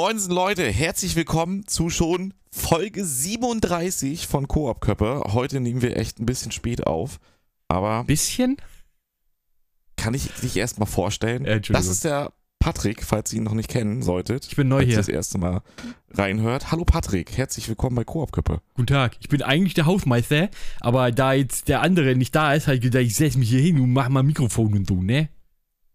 Moinsen Leute, herzlich willkommen zu schon Folge 37 von Koop Köppe. Heute nehmen wir echt ein bisschen spät auf, aber Bisschen? kann ich dich erstmal vorstellen? Äh, das ist der Patrick, falls ihr ihn noch nicht kennen solltet. Ich bin neu hier. das erste Mal reinhört. Hallo Patrick, herzlich willkommen bei Koop Köppe. Guten Tag. Ich bin eigentlich der Hausmeister, aber da jetzt der andere nicht da ist, habe ich gedacht, ich setze mich hier hin und mach mal Mikrofon und so, ne?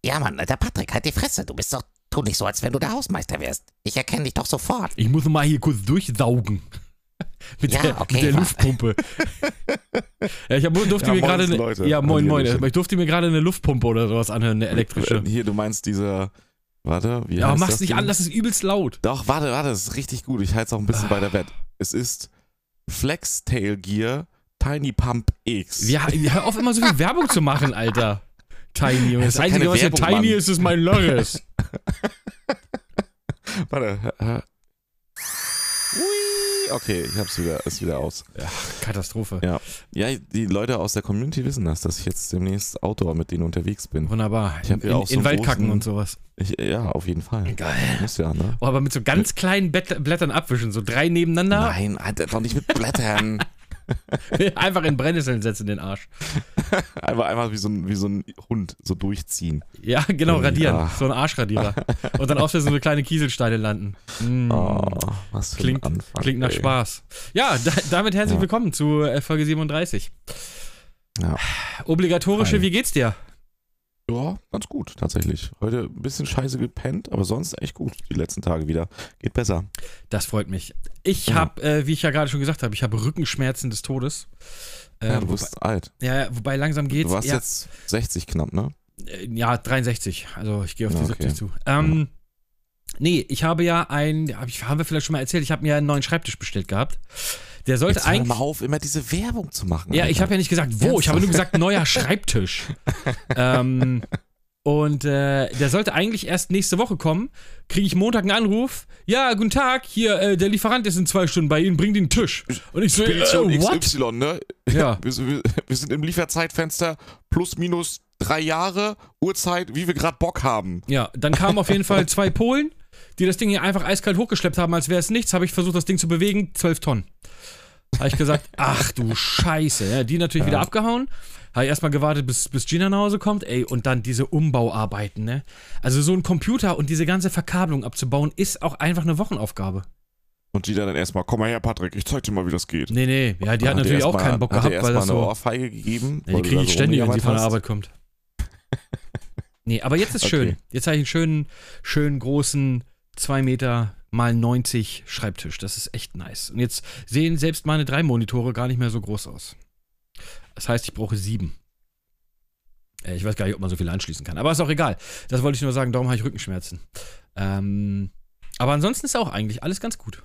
Ja, Mann, der Patrick, halt die Fresse. Du bist doch, tu nicht so, als wenn du der Hausmeister wärst. Ich erkenne dich doch sofort. Ich muss mal hier kurz durchsaugen. mit, Ja, der, okay, mit der Luftpumpe. ja, ich hab, durfte Ja, mir gerade ja moin moin, ich durfte mir gerade eine Luftpumpe oder sowas anhören, eine elektrische. Äh, Hier, du meinst diese, warte, wie Ja, aber heißt mach's das nicht an, das ist übelst laut. Doch, warte, warte, das ist richtig gut. Ich halte es auch ein bisschen bei der Wett. Es ist Flex Tail Gear Tiny Pump X. Ja, hör auf immer so viel Werbung zu machen, Alter. Tiny. Und Das das Einzige, was hier tiny Mann. ist, ist mein Loris. Warte. Ui, okay, ich hab's wieder, ist wieder aus. Ja, Katastrophe. Ja. Ja, die Leute aus der Community wissen das, dass ich jetzt demnächst Outdoor mit denen unterwegs bin. Wunderbar. Ich hab in ja in, auch so in Waldkacken großen- und sowas. Ich, ja, auf jeden Fall. Geil. Muss ja, ne? Oh, aber mit so ganz kleinen Blättern abwischen, so drei nebeneinander. Nein, Alter, doch nicht mit Blättern. Einfach in Brennnesseln setzen den Arsch. Einfach, einfach wie so, ein, wie so ein Hund so durchziehen. Ja, genau, radieren. Ja. So ein Arschradierer. Und dann auf so eine kleine Kieselsteine landen. Mm. Oh, was für Klingt, ein Anfang. klingt nach ey. Spaß. Ja, da, damit herzlich Ja. willkommen zu äh, Folge 37. Ja. Obligatorische, Hi. wie geht's dir? Ja, ganz gut, tatsächlich. Heute ein bisschen scheiße gepennt, aber sonst echt gut. Die letzten Tage wieder. Geht besser. Das freut mich. Ich Ja. habe, äh, wie ich ja gerade schon gesagt habe, ich habe Rückenschmerzen des Todes. Äh, Ja, du wobei, bist alt. ja, ja, wobei langsam geht's. Du warst ja, jetzt 60 knapp, ne? Äh, Ja, 63. Also ich gehe auf die Ja, 70 okay. zu. Ähm, Nee, ich habe ja ein, hab ich, haben wir vielleicht schon mal erzählt, ich habe mir einen neuen Schreibtisch bestellt gehabt. Der sollte Jetzt hör eigentlich. mal auf, immer diese Werbung zu machen. Ja, ich Alter. habe ja nicht gesagt, wo, ich habe nur gesagt, neuer Schreibtisch. ähm, und äh, der sollte eigentlich erst nächste Woche kommen. Kriege ich Montag einen Anruf. Ja, guten Tag, hier, äh, der Lieferant ist in zwei Stunden bei Ihnen, bringt den Tisch. Und ich so, Spedition äh, what? XY, ne? Ja. Wir, wir, wir sind im Lieferzeitfenster plus minus drei Jahre, Uhrzeit, wie wir gerade Bock haben. Ja, dann kamen auf jeden Fall zwei Polen, die das Ding hier einfach eiskalt hochgeschleppt haben, als wäre es nichts. Habe ich versucht, das Ding zu bewegen, 12 Tonnen. Habe ich gesagt, ach du Scheiße. Ja, die natürlich wieder abgehauen. Habe erstmal gewartet, bis, bis Gina nach Hause kommt. Ey, und dann diese Umbauarbeiten, ne? Also so ein Computer und diese ganze Verkabelung abzubauen, ist auch einfach eine Wochenaufgabe. Und die dann erstmal, komm mal her, Patrick, ich zeig dir mal, wie das geht. Nee, nee, ja, die hat Hat natürlich auch erstmal- keinen Bock gehabt, weil das eine so. Ohrfeige gegeben. Ja, die kriege ich so ständig, wenn sie von der. Arbeit kommt. nee, aber jetzt ist Okay. schön. Jetzt habe ich einen schönen, schönen großen 2 Meter mal 90 Schreibtisch. Das ist echt nice. Und jetzt sehen selbst meine drei Monitore gar nicht mehr so groß aus. Das heißt, ich brauche sieben. Äh, Ich weiß gar nicht, ob man so viel anschließen kann. Aber ist auch egal. Das wollte ich nur sagen, darum habe ich Rückenschmerzen. Ähm, aber ansonsten ist auch eigentlich alles ganz gut.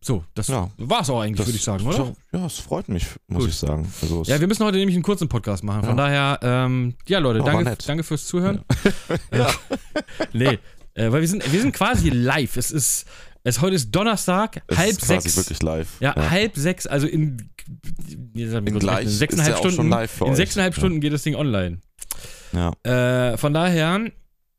So, das Ja. war's auch eigentlich, Das- würde ich sagen, oder? Ja, es freut mich, muss Gut. ich sagen. Also es- Ja, wir müssen heute nämlich einen kurzen Podcast machen. Von Ja. daher, ähm, ja, Leute, Ja, war danke, danke fürs Zuhören. Ja. nee, äh, weil wir sind, wir sind quasi live. Es ist, es, heute ist Donnerstag, es halb ist sechs. wirklich live. Ja, halb sechs, also in, In gleich sechseinhalb ja Stunden. in sechseinhalb Ja. Stunden geht das Ding online. Ja. Äh, von daher,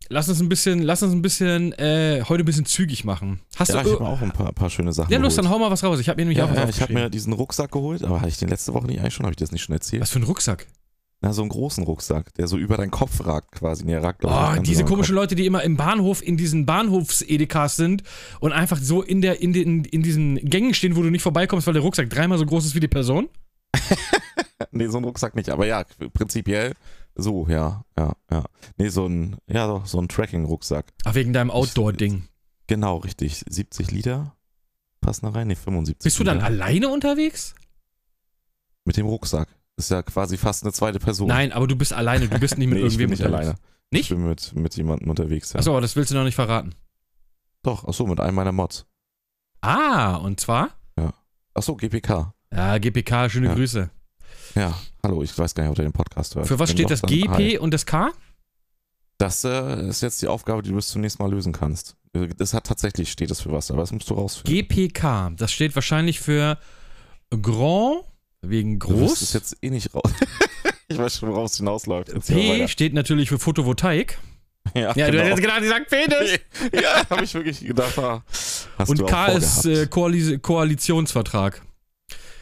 lass uns ein bisschen, lass uns ein bisschen, äh, heute ein bisschen zügig machen. Hast Ja, du. ich habe auch ein paar, paar schöne Sachen ja, los, dann hau mal was raus. Ich habe mir nämlich Ja, auch was ja, ich habe mir diesen Rucksack geholt, aber hatte ich den letzte Woche nicht eigentlich schon? Habe ich das nicht schon erzählt? Was für ein Rucksack? Na, so einen großen Rucksack, der so über deinen Kopf ragt quasi. Nee, ragt, Oh, diese komischen Leute, die immer im Bahnhof in diesen Bahnhofs-Edekas sind und einfach so in, der, in, den, in diesen Gängen stehen, wo du nicht vorbeikommst, weil der Rucksack dreimal so groß ist wie die Person. Nee, so ein Rucksack nicht, aber ja, prinzipiell so, ja, ja, ja. Nee, so ein, ja, doch, so ein Tracking-Rucksack. Ach, wegen deinem Outdoor-Ding. Genau, richtig. 70 Liter passen da rein? Nee, 75 Bist du dann Liter. alleine unterwegs? Mit dem Rucksack. Ist ja quasi fast eine zweite Person. Nein, aber du bist alleine, du bist nicht mit nee, ich bin irgendwem nicht unterwegs. alleine. Nicht? Ich bin mit, mit jemandem unterwegs, ja. Achso, aber das willst du noch nicht verraten. Doch, achso, mit einem meiner Mods. Ah, und zwar? Achso, GPK. Ja, GPK, schöne Ja. Grüße. Ja, hallo, ich weiß gar nicht, ob der den Podcast hört. Für was steht das GP und das K? Das äh, ist jetzt die Aufgabe, die du bis zum nächsten Mal lösen kannst. Das hat tatsächlich, steht es für was, aber das musst du rausfinden. GPK, das steht wahrscheinlich für Grand, wegen Du groß. es jetzt eh nicht raus. ich weiß schon, worauf es hinausläuft. P steht natürlich für Photovoltaik. Ja, Ja, du genau. hättest jetzt gedacht, die sagt Penis. ja, habe ich wirklich gedacht. Ah, hast Und du K ist äh, Koalis Koalitionsvertrag.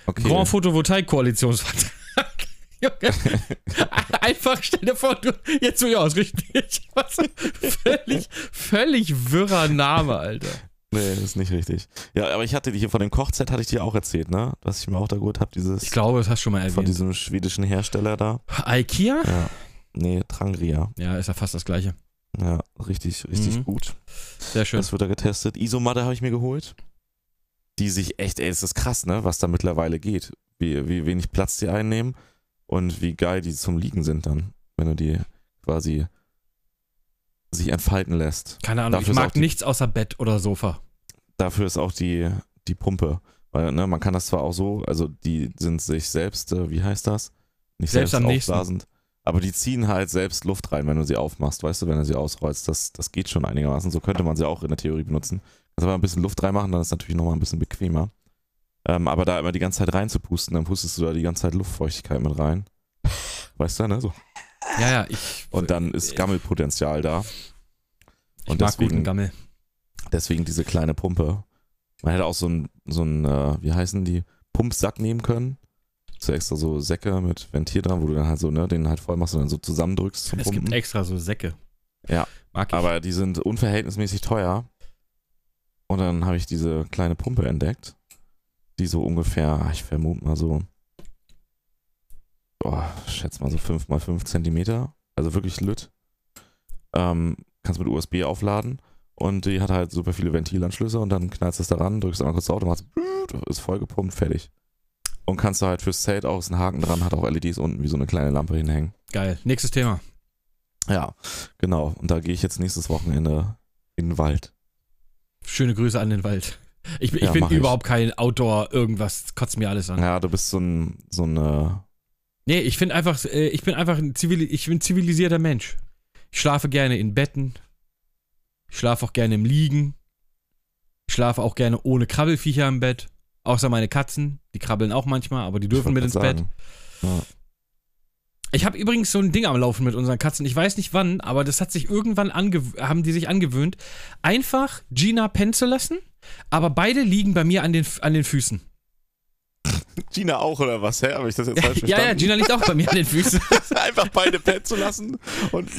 okay. Grand Photovoltaik-Koalitionsvertrag. Junge. Einfach stell dir vor, du, jetzt so, ja, ist richtig. Was? Völlig, völlig wirrer Name, Alter. Nee, das ist nicht richtig. Ja, aber ich hatte die hier von dem Kochset, hatte ich dir auch erzählt, ne? Was ich mir auch da geholt habe, dieses Ich glaube, das hast du schon mal von erwähnt. diesem schwedischen Hersteller da. Ikea? Ja. Nee, Trangria. Ja, ist ja fast das gleiche. Ja, richtig, richtig Mhm. gut. Sehr schön. Das wird da getestet. Isomatte habe ich mir geholt. Die sich echt, ey, es ist krass, ne, was da mittlerweile geht. Wie, wie wenig Platz die einnehmen und wie geil die zum Liegen sind dann, wenn du die quasi sich entfalten lässt. Keine Ahnung, Dafür ich mag die- nichts außer Bett oder Sofa. Dafür ist auch die, die Pumpe. Weil, ne, man kann das zwar auch so, also die sind sich selbst, äh, wie heißt das? Nicht Selbst selbst, am nächsten. aufblasend. Aber die ziehen halt selbst Luft rein, wenn du sie aufmachst, weißt du, wenn du sie ausrollst. Das, das geht schon einigermaßen. So könnte man sie auch in der Theorie benutzen. Kannst aber ein bisschen Luft reinmachen, dann ist es natürlich nochmal ein bisschen bequemer. Ähm, aber da immer die ganze Zeit reinzupusten, dann pustest du da die ganze Zeit Luftfeuchtigkeit mit rein. Weißt du, ne? So. Ja, ja, ich. Und dann ist Gammelpotenzial da. ich Und mag deswegen, guten Gammel. deswegen diese kleine Pumpe. Man hätte auch so einen, so einen äh, wie heißen die, Pumpsack nehmen können. So extra so Säcke mit Ventil dran, wo du dann halt so, ne, den halt voll machst und dann so zusammendrückst zum Es Pumpen. gibt extra so Säcke. Ja, Mag ich. Aber die sind unverhältnismäßig teuer. Und dann habe ich diese kleine Pumpe entdeckt, die so ungefähr, ich vermute mal so, oh, ich schätze mal so 5 mal 5 Zentimeter, also wirklich lütt. Ähm, kannst mit USB aufladen und die hat halt super viele Ventilanschlüsse und dann knallst du es da ran, drückst einmal kurz drauf und machst, ist vollgepumpt, fertig. Und kannst du halt fürs Zelt auch ist ein Haken dran, hat auch LEDs unten wie so eine kleine Lampe hinhängen. Geil. Nächstes Thema. Ja, genau. Und da gehe ich jetzt nächstes Wochenende in den Wald. Schöne Grüße an den Wald. Ich, bin- ich Ja, bin mach ich. überhaupt kein Outdoor, irgendwas, kotzt mir alles an. Ja, du bist so ein, so ein, äh, Nee, ich finde einfach, äh, ich bin einfach ein, Zivil ich bin zivilisierter Mensch. Ich schlafe gerne in Betten. Ich schlafe auch gerne im Liegen. Ich schlafe auch gerne ohne Krabbelfiecher im Bett. Außer meine Katzen. Die krabbeln auch manchmal, aber die dürfen mit ins Bett. sagen. Ja. Ich habe übrigens so ein Ding am Laufen mit unseren Katzen. Ich weiß nicht wann, aber das hat sich irgendwann haben die sich angewöhnt, einfach Gina pennen zu lassen, aber beide liegen bei mir an den, an den Füßen. Gina auch oder was? Hä? Habe ich das jetzt falsch Ja, ja, verstanden? Gina liegt auch bei mir an den Füßen. Einfach beide pennen zu lassen und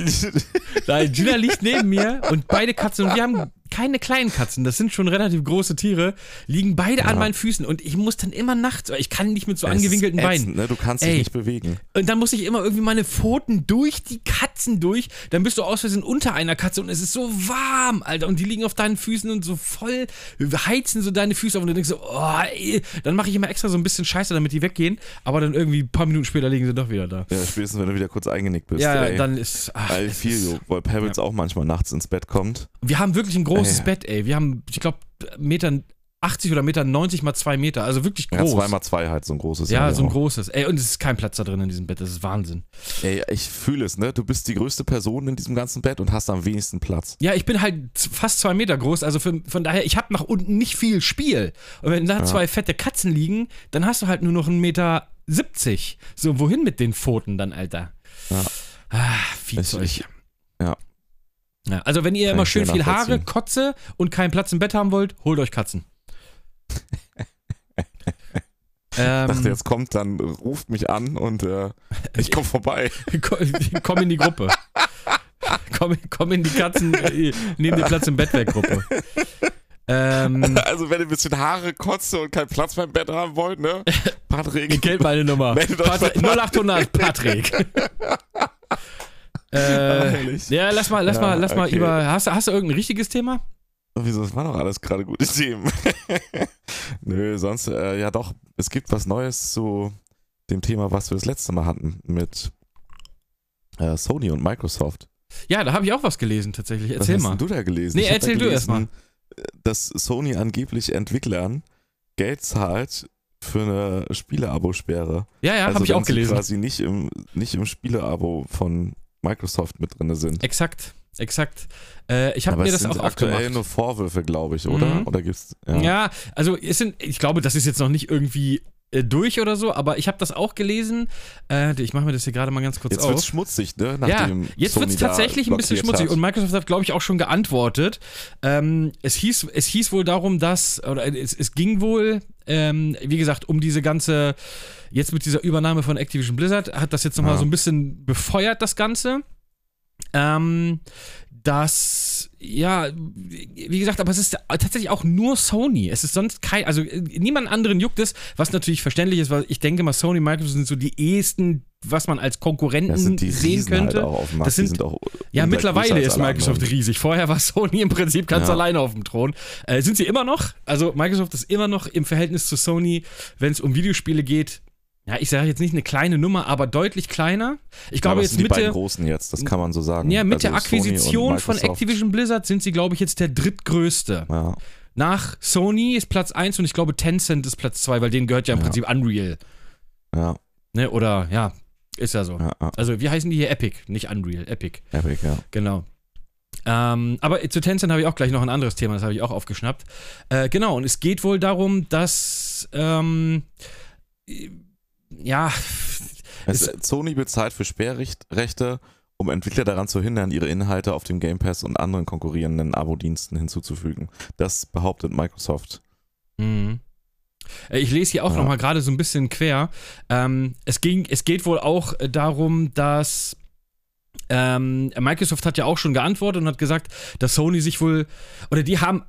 Nein, Gina liegt neben mir und beide Katzen, und wir haben keine kleinen Katzen, das sind schon relativ große Tiere, liegen beide an Ja. meinen Füßen und ich muss dann immer nachts, ich kann nicht mit so Es angewinkelten Beinen. ätzend, Ne? Du kannst Ey. dich nicht bewegen. Und dann muss ich immer irgendwie meine Pfoten durch die Katzen durch. Dann bist du aus Versehen unter einer Katze und es ist so warm, Alter. Und die liegen auf deinen Füßen und so voll heizen so deine Füße auf. Und du denkst so, oh, ey. Dann mache ich immer extra so ein bisschen Scheiße, damit die weggehen. Aber dann irgendwie ein paar Minuten später liegen sie doch wieder da. Ja, spätestens wenn du wieder kurz eingenickt bist. Ja, ey. ja, dann ist. Ach, es feel ist- you, weil Pebbles auch manchmal nachts ins Bett kommt. Wir haben wirklich ein großes. Bett, ey. Wir haben, ich glaube, Meter 80 oder Meter 90 mal 2 Meter. Also wirklich Ja, groß. zweimal zwei halt, so ein großes. Ja, so ein auch. großes. Ey, und es ist kein Platz da drin in diesem Bett. Das ist Wahnsinn. Ey, ich fühle es, ne? Du bist die größte Person in diesem ganzen Bett und hast am wenigsten Platz. Ja, ich bin halt fast zwei Meter groß, also für, von daher, ich habe nach unten nicht viel Spiel. Und wenn da Ja. zwei fette Katzen liegen, dann hast du halt nur noch einen Meter 70. So, wohin mit den Pfoten dann, Alter? Ja. Ah, Viehzeug. Ich- ich- ja. Ja. Also, wenn ihr Kann immer schön viel Haare. Kotze und keinen Platz im Bett haben wollt, holt euch Katzen. Ich dachte, ähm, jetzt kommt, dann ruft mich an und äh, ich komme vorbei. komm, in die Gruppe. Komm, komm in die Katzen, äh, nehm dir Platz im Bett weg, Gruppe. Ähm, Also, wenn ihr ein bisschen Haare, Kotze und keinen Platz beim Bett haben wollt, ne? Patrick. Kennt meine Nummer. Bei 0800 Patrick. Äh, ja, lass mal, lass Ja, mal, lass mal okay. über. Hast, du- hast du irgendein richtiges Thema? Oh, Wieso, das waren doch alles gerade gute Themen. Nö, sonst, äh, ja doch, es gibt was Neues zu dem Thema, was wir das letzte Mal hatten mit äh, Sony und Microsoft. Ja, da habe ich auch was gelesen tatsächlich. Erzähl was mal. hast du da gelesen? Nee, erzähl du erst gelesen, Dass Sony angeblich Entwicklern Geld zahlt für eine Spiele-Abo-Sperre. Ja, ja, also habe ich auch gelesen. quasi nicht im, nicht im Spiele-Abo von Microsoft mit drin sind. Exakt, exakt. Äh, ich habe mir das sind auch aktuell aufgemacht. nur Vorwürfe, glaube ich, oder? Mhm. Oder gibt's. Ja. also es sind, ich glaube, das ist jetzt noch nicht irgendwie durch oder so, aber ich habe das auch gelesen. Äh, ich mache mir das hier gerade mal ganz kurz Jetzt auf. wird's schmutzig, ne? ja, Nachdem jetzt Sony wird es tatsächlich ein bisschen schmutzig. hat. Und Microsoft hat, glaube ich, auch schon geantwortet. Ähm, es, hieß, es hieß wohl darum, dass, oder es, es ging wohl, ähm, wie gesagt, um diese ganze, jetzt mit dieser Übernahme von Activision Blizzard, hat das jetzt nochmal Ja. so ein bisschen befeuert, das Ganze. Ähm, dass, ja, wie gesagt, aber es ist tatsächlich auch nur Sony. Es ist sonst kein, also äh, niemand anderen juckt es, was natürlich verständlich ist, weil ich denke mal, Sony und Microsoft sind so die ehesten, was man als Konkurrenten das sind die sehen Riesen könnte. Halt auch auf dem Markt. Das sind- auch Ja, mittlerweile ist Microsoft anderen. riesig. Vorher war Sony im Prinzip ganz Ja. alleine auf dem Thron. Äh, sind sie immer noch? Also Microsoft ist immer noch im Verhältnis zu Sony, wenn es um Videospiele geht. Ja, ich sage jetzt nicht eine kleine Nummer, aber deutlich kleiner. Ich glaube es jetzt sind die mit beiden der, großen jetzt, das kann man so sagen. ja, mit Also der Akquisition von. Activision Blizzard sind sie, glaube ich, jetzt der drittgrößte. Ja, Nach Sony ist Platz 1 und ich glaube Tencent ist Platz 2, weil denen gehört ja im Ja. Prinzip Unreal. ja, Ne? Oder ja, ist ja so. ja, ja. Also, wie heißen die hier? Epic, nicht Unreal, Epic. Epic, ja. Genau. Ähm, aber zu Tencent habe ich auch gleich noch ein anderes Thema, das habe ich auch aufgeschnappt. Äh, genau, und es geht wohl darum, dass, ähm, äh, ja, Es, Sony bezahlt für Sperrrechte, um Entwickler daran zu hindern, ihre Inhalte auf dem Game Pass und anderen konkurrierenden Abo-Diensten hinzuzufügen. Das behauptet Microsoft. Mhm. Äh, Ich lese hier auch Ja. noch mal gerade so ein bisschen quer. Ähm, es, ging, es geht wohl auch äh, darum, dass ähm, Microsoft hat ja auch schon geantwortet und hat gesagt, dass Sony sich wohl, oder die haben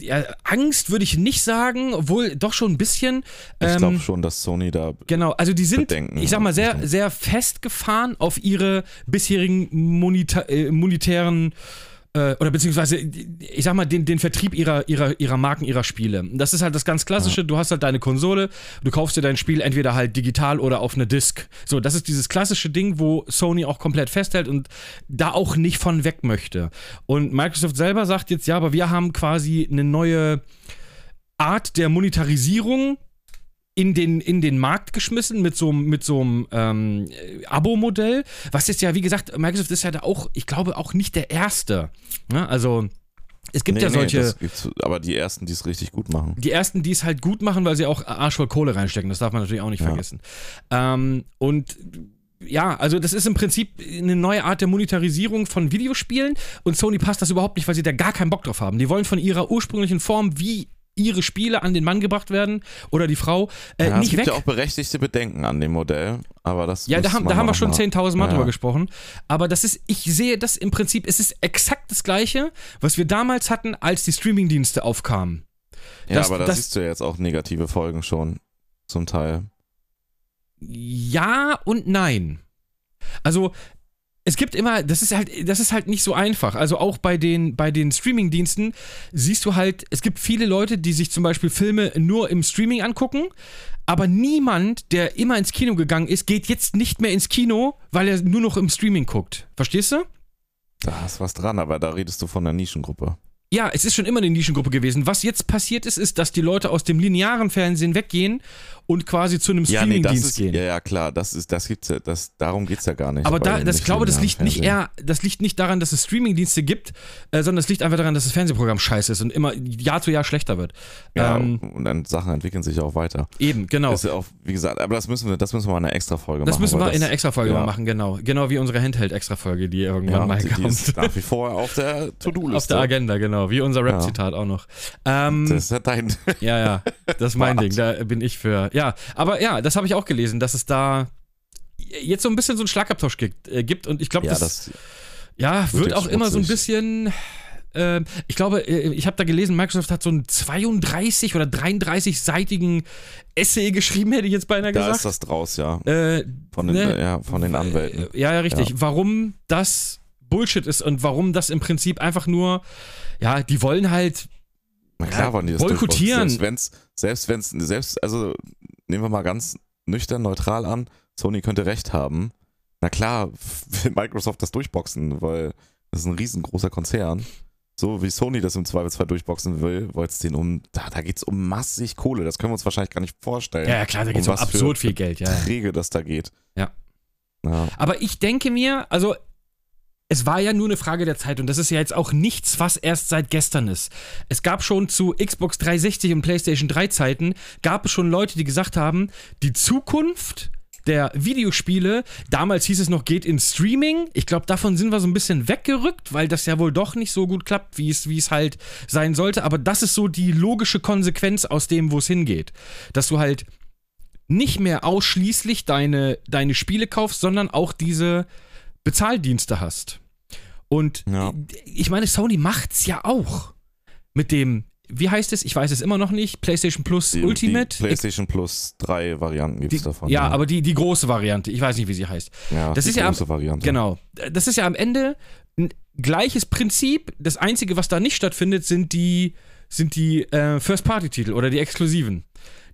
ja, Angst, würde ich nicht sagen, wohl doch schon ein bisschen. Ich Ähm, glaube schon, dass Sony da Genau, also die sind, Bedenken ich sag mal, sehr, sehr festgefahren auf ihre bisherigen moneta äh, monetären äh, oder beziehungsweise, ich sag mal, den, den Vertrieb ihrer, ihrer, ihrer Marken, ihrer Spiele. Das ist halt das ganz Klassische. Du hast halt deine Konsole, du kaufst dir dein Spiel entweder halt digital oder auf eine Disk. So, das ist dieses klassische Ding, wo Sony auch komplett festhält und da auch nicht von weg möchte. Und Microsoft selber sagt jetzt, ja, aber wir haben quasi eine neue Art der Monetarisierung in den, in den Markt geschmissen mit so, einem- mit so einem ähm, äh, Abo-Modell, was jetzt ja, wie gesagt, Microsoft ist ja da auch, ich glaube, auch nicht der Erste. Ne? Also, es gibt Nee, ja nee, solche, gibt's, aber die ersten, die es richtig gut machen. die ersten, die es halt gut machen, weil sie auch arschvoll Kohle reinstecken, das darf man natürlich auch nicht Ja. vergessen. Ähm, und ja, also das ist im Prinzip eine neue Art der Monetarisierung von Videospielen und Sony passt das überhaupt nicht, weil sie da gar keinen Bock drauf haben. Die wollen von ihrer ursprünglichen Form, wie ihre Spiele an den Mann gebracht werden oder die Frau, äh, ja, es nicht gibt weg. ja auch berechtigte Bedenken an dem Modell, aber das Ja, da haben, da haben wir schon mal- 10.000 Mal Ja. drüber gesprochen. Aber das ist, ich sehe das im Prinzip, es ist exakt das Gleiche, was wir damals hatten, als die Streamingdienste aufkamen. Ja, das- aber da siehst du ja jetzt auch negative Folgen schon, zum Teil. Ja und nein. Also, es gibt immer, das ist halt, das ist halt nicht so einfach. Also auch bei den, bei den Streamingdiensten siehst du halt, es gibt viele Leute, die sich zum Beispiel Filme nur im Streaming angucken, aber niemand, der immer ins Kino gegangen ist, geht jetzt nicht mehr ins Kino, weil er nur noch im Streaming guckt. Verstehst du? Da ist was dran, aber da redest du von der Nischengruppe. Ja, es ist schon immer eine Nischengruppe gewesen. Was jetzt passiert ist, ist, dass die Leute aus dem linearen Fernsehen weggehen und quasi zu einem Ja, nee, das Streamingdienst ist, gehen. ja, ja, klar, das ist, das gibt's ja, das, darum geht's ja gar nicht. Aber da, das, ich glaube, das liegt nicht nicht eher, das liegt nicht daran, dass es Streamingdienste gibt, äh, sondern es liegt einfach daran, dass das Fernsehprogramm scheiße ist und immer Jahr zu Jahr schlechter wird. Ja, ähm, und dann Sachen entwickeln sich auch weiter. eben, genau. Ist ja auch, wie gesagt, aber das müssen wir, das müssen wir mal in einer extra Folge Das machen. müssen wir in das- der Extra-Folge ja. machen, genau. Genau wie unsere Handheld-Extra-Folge, die irgendwann Ja, mal die, die kommt. ist nach wie vor auf der To-Do-Liste. Auf der Agenda, genau. Wie unser Rap-Zitat auch noch. Ähm, Das ist ja dein. Ja, ja, das ist mein. Ding, da bin ich für. Ja, aber ja, das habe ich auch gelesen, dass es da jetzt so ein bisschen so einen Schlagabtausch gibt, äh, gibt und ich glaube, ja, das, das, ja, wird auch immer so ein bisschen. äh, ich glaube, äh, ich habe da gelesen, Microsoft hat so einen 32 oder 33-seitigen Essay geschrieben, hätte ich jetzt beinahe da ist gesagt. das draus, ja. Äh, Von den, ne? ja, von den Anwälten. äh, Ja, ja, richtig. Warum das Bullshit ist und warum das im Prinzip einfach nur, ja, die wollen halt Na klar wollen die das boykottieren. Selbst wenn's, selbst wenn's, selbst, also nehmen wir mal ganz nüchtern, neutral an, Sony könnte recht haben. Na klar, will Microsoft das durchboxen, weil das ist ein riesengroßer Konzern. So wie Sony das im Zweifelsfall durchboxen will, weil es den um, da, da geht es um massig Kohle, das können wir uns wahrscheinlich gar nicht vorstellen. Ja, ja klar, da geht es um für absurd viel Geld, ja. Beträge das da geht. Ja. ja. Aber ich denke mir, also es war ja nur eine Frage der Zeit und das ist ja jetzt auch nichts, was erst seit gestern ist. Es gab schon zu Xbox 360 und PlayStation 3 Zeiten, gab es schon Leute, die gesagt haben, die Zukunft der Videospiele, damals hieß es noch, geht in Streaming. Ich glaube, davon sind wir so ein bisschen weggerückt, weil das ja wohl doch nicht so gut klappt, wie es, wie es halt sein sollte. Aber das ist so die logische Konsequenz aus dem, wo es hingeht. Dass du halt nicht mehr ausschließlich deine, deine Spiele kaufst, sondern auch diese Bezahldienste hast. Und Ja. ich meine, Sony macht's ja auch. Mit dem, wie heißt es? Ich weiß es immer noch nicht. PlayStation Plus Die, Ultimate. Die PlayStation Plus drei Varianten gibt Die- es davon. ja, aber die, die große Variante. Ich weiß nicht, wie sie heißt. ja, das die ist ja am- große Variante. Genau. Das ist ja am Ende ein gleiches Prinzip. Das Einzige, was da nicht stattfindet, sind die, sind die äh, First-Party-Titel oder die Exklusiven.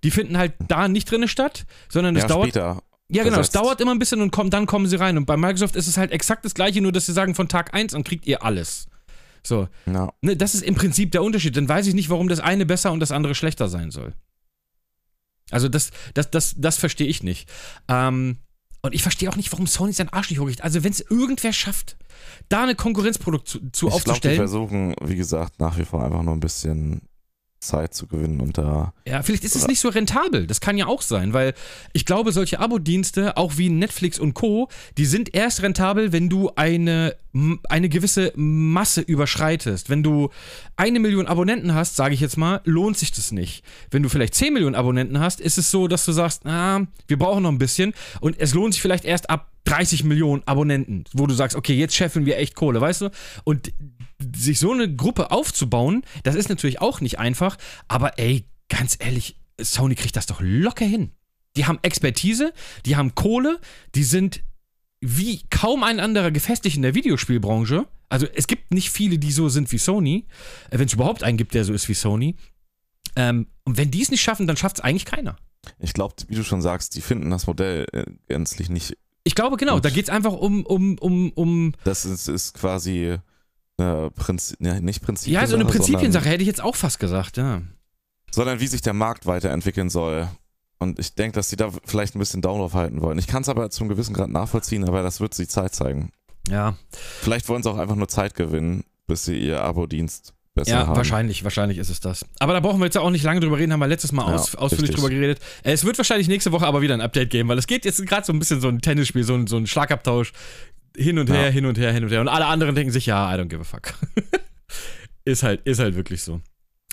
Die finden halt da nicht drin statt, sondern es Ja, dauert. später. Ja, genau, es dauert immer ein bisschen und kommt, dann kommen sie rein. Und bei Microsoft ist es halt exakt das gleiche, nur dass sie sagen, von Tag 1 an kriegt ihr alles. So. Ja. Ne, das ist im Prinzip der Unterschied. Dann weiß ich nicht, warum das eine besser und das andere schlechter sein soll. Also das, das, das, das verstehe ich nicht. Ähm, und ich verstehe auch nicht, warum Sony seinen Arsch nicht hochkriegt. Also wenn es irgendwer schafft, da eine Konkurrenzprodukt zu, zu Ich glaube, die aufzustellen. versuchen, wie gesagt, nach wie vor einfach nur ein bisschen Zeit zu gewinnen und da. Ja, vielleicht ist es nicht so rentabel. Das kann ja auch sein, weil ich glaube, solche Abo-Dienste, auch wie Netflix und Co., die sind erst rentabel, wenn du eine, eine gewisse Masse überschreitest. Wenn du eine Million Abonnenten hast, sage ich jetzt mal, lohnt sich das nicht. Wenn du vielleicht 10 Millionen Abonnenten hast, ist es so, dass du sagst, ah, wir brauchen noch ein bisschen und es lohnt sich vielleicht erst ab 30 Millionen Abonnenten, wo du sagst, okay, jetzt scheffeln wir echt Kohle, weißt du? Und sich so eine Gruppe aufzubauen, das ist natürlich auch nicht einfach, aber ey, ganz ehrlich, Sony kriegt das doch locker hin. Die haben Expertise, die haben Kohle, die sind wie kaum ein anderer gefestigt in der Videospielbranche. Also es gibt nicht viele, die so sind wie Sony, äh, wenn es überhaupt einen gibt, der so ist wie Sony. Ähm, und wenn die es nicht schaffen, dann schafft es eigentlich keiner. Ich glaube, wie du schon sagst, die finden das Modell äh, gänzlich nicht. Ich glaube, genau, Gut. da geht es einfach um, um, um, um Das ist, ist quasi eine Prinzip, ja, nicht Prinzip. ja, so eine Prinzipiensache, hätte ich jetzt auch fast gesagt, ja. sondern wie sich der Markt weiterentwickeln soll. Und ich denke, dass die da vielleicht ein bisschen Down halten wollen. Ich kann es aber zum gewissen Grad nachvollziehen, aber das wird die Zeit zeigen. Ja, Vielleicht wollen sie auch einfach nur Zeit gewinnen, bis sie ihr Abo-Dienst besser ja, haben. wahrscheinlich, wahrscheinlich ist es das. Aber da brauchen wir jetzt auch nicht lange drüber reden, haben wir letztes Mal Ja, aus, ausführlich richtig. drüber geredet. Äh, Es wird wahrscheinlich nächste Woche aber wieder ein Update geben, weil es geht jetzt gerade so ein bisschen so ein Tennisspiel, so ein, so ein Schlagabtausch. Hin und her, Ja. hin und her, hin und her. Und alle anderen denken sich, ja, I don't give a fuck. ist, halt, ist halt wirklich so.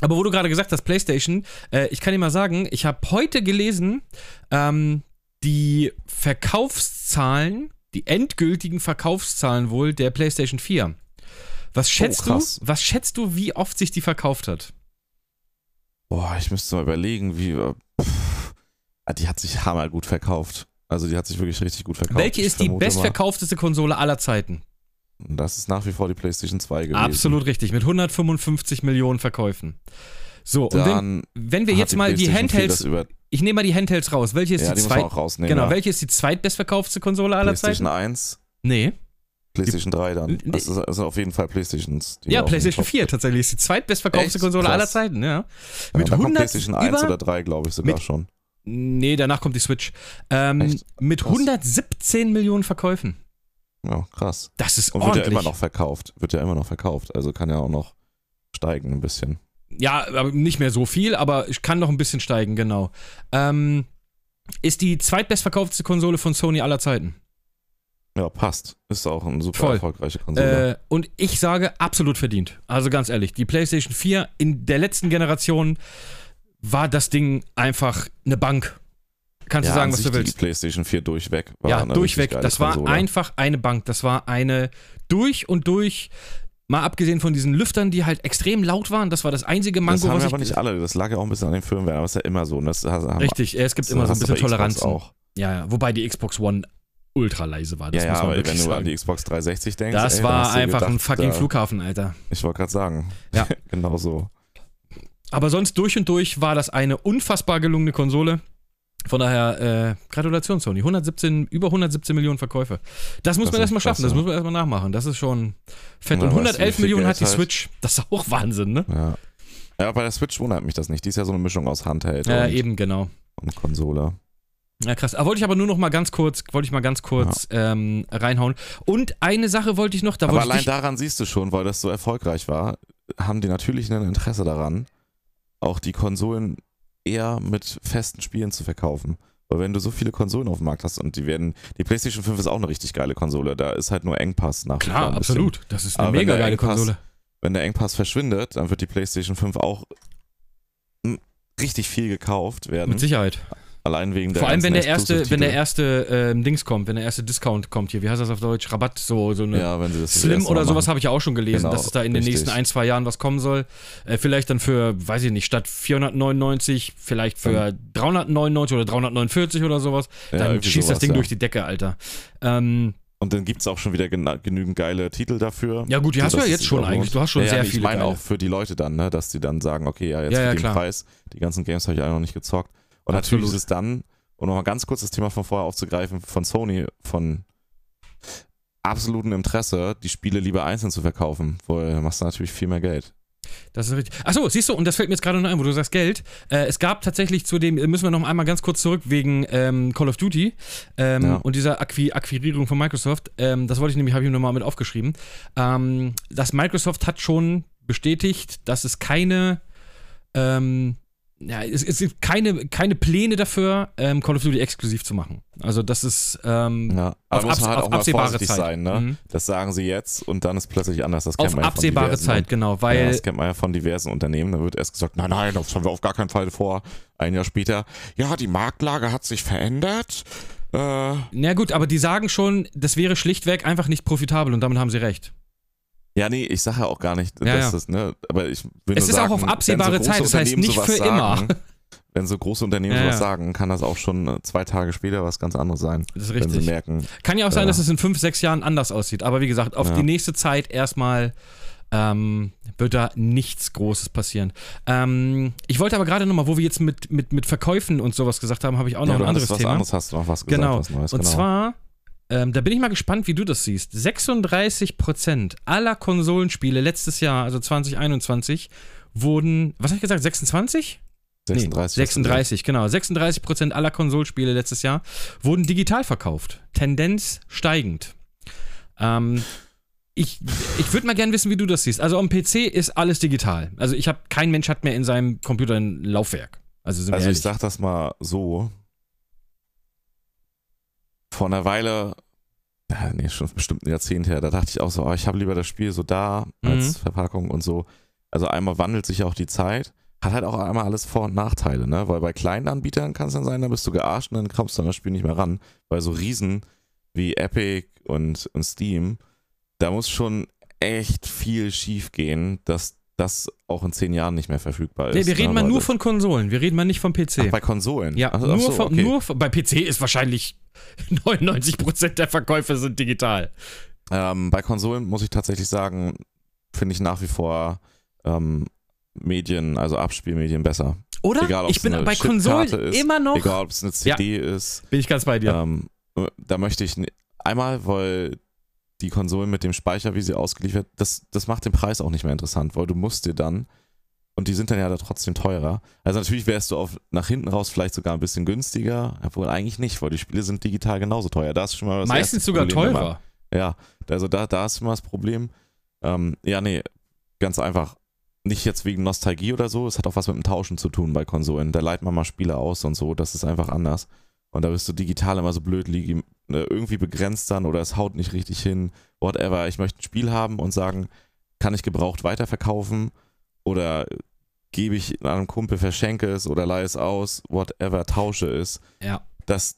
Aber wo du gerade gesagt hast, PlayStation, äh, ich kann dir mal sagen, ich habe heute gelesen, ähm, die Verkaufszahlen, die endgültigen Verkaufszahlen wohl der PlayStation 4. Was schätzt du, krass. was schätzt du, wie oft sich die verkauft hat? Boah, ich müsste mal überlegen, wie. äh, Pff, Ah, die hat sich hammergut verkauft. Also die hat sich wirklich richtig gut verkauft. Welche ist die mal, bestverkaufteste Konsole aller Zeiten? Das ist nach wie vor die PlayStation 2 gewesen. Absolut richtig, mit 155 Millionen Verkäufen. So, und wenn, wenn wir jetzt mal die PlayStation 4 Handhelds, Das ich nehme mal die Handhelds raus. Welche ist ja, die die zweit, auch rausnehmen. genau, ja. welche ist die zweitbestverkaufteste Konsole aller PlayStation Zeiten? 1, Nee. PlayStation 3 dann. Das ist also auf jeden Fall PlayStations. die Ja, PlayStation Top 4 tatsächlich ist die zweitbestverkaufte Echt? Konsole Krass. aller Zeiten, ja. Ja, Mit kommt 100 PlayStation 1 über- oder 3, glaube ich, sogar mit- schon. Nee, danach kommt die Switch. Ähm, mit Krass. 117 Millionen Verkäufen. Ja, krass. Das ist Und wird ja immer noch verkauft. Wird ja immer noch verkauft. Also kann ja auch noch steigen ein bisschen. Ja, aber nicht mehr so viel, aber ich kann noch ein bisschen steigen, genau. Ähm, ist die zweitbestverkaufteste Konsole von Sony aller Zeiten. Ja, passt. Ist auch eine super Voll. erfolgreiche Konsole. Äh, und ich sage absolut verdient. Also ganz ehrlich, die PlayStation 4 in der letzten Generation war das Ding einfach eine Bank. Kannst ja, du sagen, was du willst. Die PlayStation 4 durchweg war Ja, durchweg. Das war Konsole. einfach eine Bank. Das war eine durch und durch. Mal abgesehen von diesen Lüftern, die halt extrem laut waren, das war das einzige Das Mango, haben was wir aber nicht alle. Das lag ja auch ein bisschen an den Firmware. Aber das ist ja immer so. Das haben, Richtig, es gibt das immer so ein bisschen Toleranzen. Auch. Ja, ja, wobei die Xbox One ultra leise war. Das Ja, ja, muss man aber wirklich wenn du an die Xbox 360 denkst. Das ey, war einfach gedacht, ein fucking da, Flughafen, Alter. Ich wollte gerade sagen. Ja. genau so. Aber sonst durch und durch war das eine unfassbar gelungene Konsole. Von daher, äh, Gratulation, Sony. 117, über 117 Millionen Verkäufe. Das muss Das man erstmal schaffen, das ja. muss man erstmal nachmachen. Das ist schon fett. Ja, und weißt du, wie 111 viel Millionen hat die halt- Switch. Das ist auch Wahnsinn, ne? Ja. Ja, bei der Switch wundert mich das nicht. Die ist ja so eine Mischung aus Handheld Ja, und, eben, genau. und Konsole. Ja, krass. Da wollte ich aber nur noch mal ganz kurz, wollte ich mal ganz kurz ähm, reinhauen. Und eine Sache wollte ich noch, da Aber allein daran siehst du schon, weil das so erfolgreich war, haben die natürlich ein Interesse daran, auch die Konsolen eher mit festen Spielen zu verkaufen. Weil wenn du so viele Konsolen auf dem Markt hast und die werden, die PlayStation 5 ist auch eine richtig geile Konsole, da ist halt nur Engpass nach Klar, absolut. Das ist eine Aber mega geile Engpass- Konsole. Wenn der Engpass verschwindet, dann wird die PlayStation 5 auch richtig viel gekauft werden. Mit Sicherheit. Allein wegen der Vor allem, wenn der erste, wenn der erste ähm, Dings kommt, wenn der erste Discount kommt hier, wie heißt das auf Deutsch? Rabatt, so, so eine ja, wenn sie das das Slim oder sowas habe ich ja auch schon gelesen, Genau, dass es da in den richtig. nächsten ein, zwei Jahren was kommen soll. Äh, vielleicht dann für, weiß ich nicht, statt 499, vielleicht für 399 oder 349 oder sowas. Ja, dann schießt das sowas, Ding ja. durch die Decke, Alter. Ähm, Und dann gibt es auch schon wieder genügend geile Titel dafür. ja gut, die hast du ja jetzt schon eigentlich. Du hast schon ja, sehr ja, viele Ich meine geile. auch für die Leute dann, ne, dass die dann sagen, okay, ja, jetzt Ja, für ja, den klar. Preis, die ganzen Games habe ich alle noch nicht gezockt. Und Absolut. natürlich ist es dann, um nochmal ganz kurz das Thema von vorher aufzugreifen, von Sony, von absolutem Interesse, die Spiele lieber einzeln zu verkaufen, weil machst du natürlich viel mehr Geld. Das ist richtig. Achso, siehst du, und das fällt mir jetzt gerade noch ein, wo du sagst Geld. Äh, es gab tatsächlich zu dem, müssen wir noch einmal ganz kurz zurück wegen ähm, Call of Duty ähm, Ja. und dieser Acqui Akquirierung von Microsoft. Ähm, das wollte ich nämlich, habe ich mir nochmal mit aufgeschrieben. Ähm, dass Microsoft hat schon bestätigt, dass es keine, ähm, ja, es, es gibt keine, keine Pläne dafür, ähm, Call of Duty exklusiv zu machen. Also das ist ähm, Ja, auf, muss man halt auf auch mal absehbare vorsichtig Zeit. sein, ne? Mhm. Das sagen sie jetzt und dann ist plötzlich anders. Das kennt Auf man ja von absehbare diversen- Zeit, genau, ja, weil das kennt man ja von diversen Unternehmen. Da wird erst gesagt, nein, nein, das haben wir auf gar keinen Fall vor. Ein Jahr später, ja, die Marktlage hat sich verändert. Äh, Na gut, aber die sagen schon, das wäre schlichtweg einfach nicht profitabel und damit haben sie recht. Ja, nee, ich sage ja auch gar nicht, Ja, dass ja. das, ne, aber ich will Es ist auch sagen, auf wenn absehbare große Zeit, das heißt nicht für immer. sagen, Wenn so große Unternehmen Ja, sowas sagen, kann das auch schon äh, zwei Tage später was ganz anderes sein. Das ist Wenn sie richtig. merken, Kann ja auch sein, Ja. dass es in fünf, sechs Jahren anders aussieht. Aber wie gesagt, auf die nächste Zeit erstmal ähm, wird da nichts Großes passieren. Ähm, ich wollte aber gerade nochmal, wo wir jetzt mit, mit, mit Verkäufen und sowas gesagt haben, habe ich auch noch ja, ein anderes was Thema. anderes, hast du noch was gesagt, Genau. was Neues. Und genau. zwar, ähm, da bin ich mal gespannt, wie du das siehst. 36% aller Konsolenspiele letztes Jahr, also 2021, wurden, was habe ich gesagt, 26? 36. Nee, 36, genau. 36% aller Konsolspiele letztes Jahr wurden digital verkauft. Tendenz steigend. Ähm, ich ich würde mal gerne wissen, wie du das siehst. Also am PC ist alles digital. Also ich habe, kein Mensch hat mehr in seinem Computer ein Laufwerk. Also Also ich sag das mal so. Vor einer Weile, nee, schon bestimmt ein Jahrzehnt her, da dachte ich auch so, oh, ich habe lieber das Spiel so da als Mhm. Verpackung und so. Also einmal wandelt sich auch die Zeit, hat halt auch einmal alles Vor- und Nachteile, ne? Weil bei kleinen Anbietern kann es dann sein, da bist du gearscht und dann kommst du an das Spiel nicht mehr ran. Bei so Riesen wie Epic und, und Steam, da muss schon echt viel schief gehen, dass das auch in zehn Jahren nicht mehr verfügbar ist. nee, wir reden ne? mal nur von Konsolen. Wir reden mal nicht vom PC. Ach, bei Konsolen? ja, Ach, ach nur, so, von, okay. nur von, bei PC ist wahrscheinlich 99% der Verkäufe sind digital. Ähm, bei Konsolen muss ich tatsächlich sagen, finde ich nach wie vor ähm, Medien, also Abspielmedien besser. Oder? Egal, ich bin bei Konsolen ist, immer noch. Egal, ob es eine CD ist. Bin ich ganz bei dir. Ähm, da möchte ich einmal, weil die Konsolen mit dem Speicher, wie sie ausgeliefert, das, das macht den Preis auch nicht mehr interessant, weil du musst dir dann, und die sind dann ja da trotzdem teurer. Also natürlich wärst du auf, nach hinten raus vielleicht sogar ein bisschen günstiger, obwohl eigentlich nicht, weil die Spiele sind digital genauso teuer. Da ist schon mal das Meistens erste sogar Problem, wenn man- teurer. ja, also da, da ist immer das Problem. Ähm, ja, nee, ganz einfach. Nicht jetzt wegen Nostalgie oder so, es hat auch was mit dem Tauschen zu tun bei Konsolen. Da leiht man mal Spiele aus und so, das ist einfach anders. Und da bist du digital immer so blöd, liegen, äh, irgendwie begrenzt dann oder es haut nicht richtig hin, whatever. Ich möchte ein Spiel haben und sagen, kann ich gebraucht weiterverkaufen oder gebe ich einem Kumpel, verschenke es oder leihe es aus, whatever, tausche es Ja. das,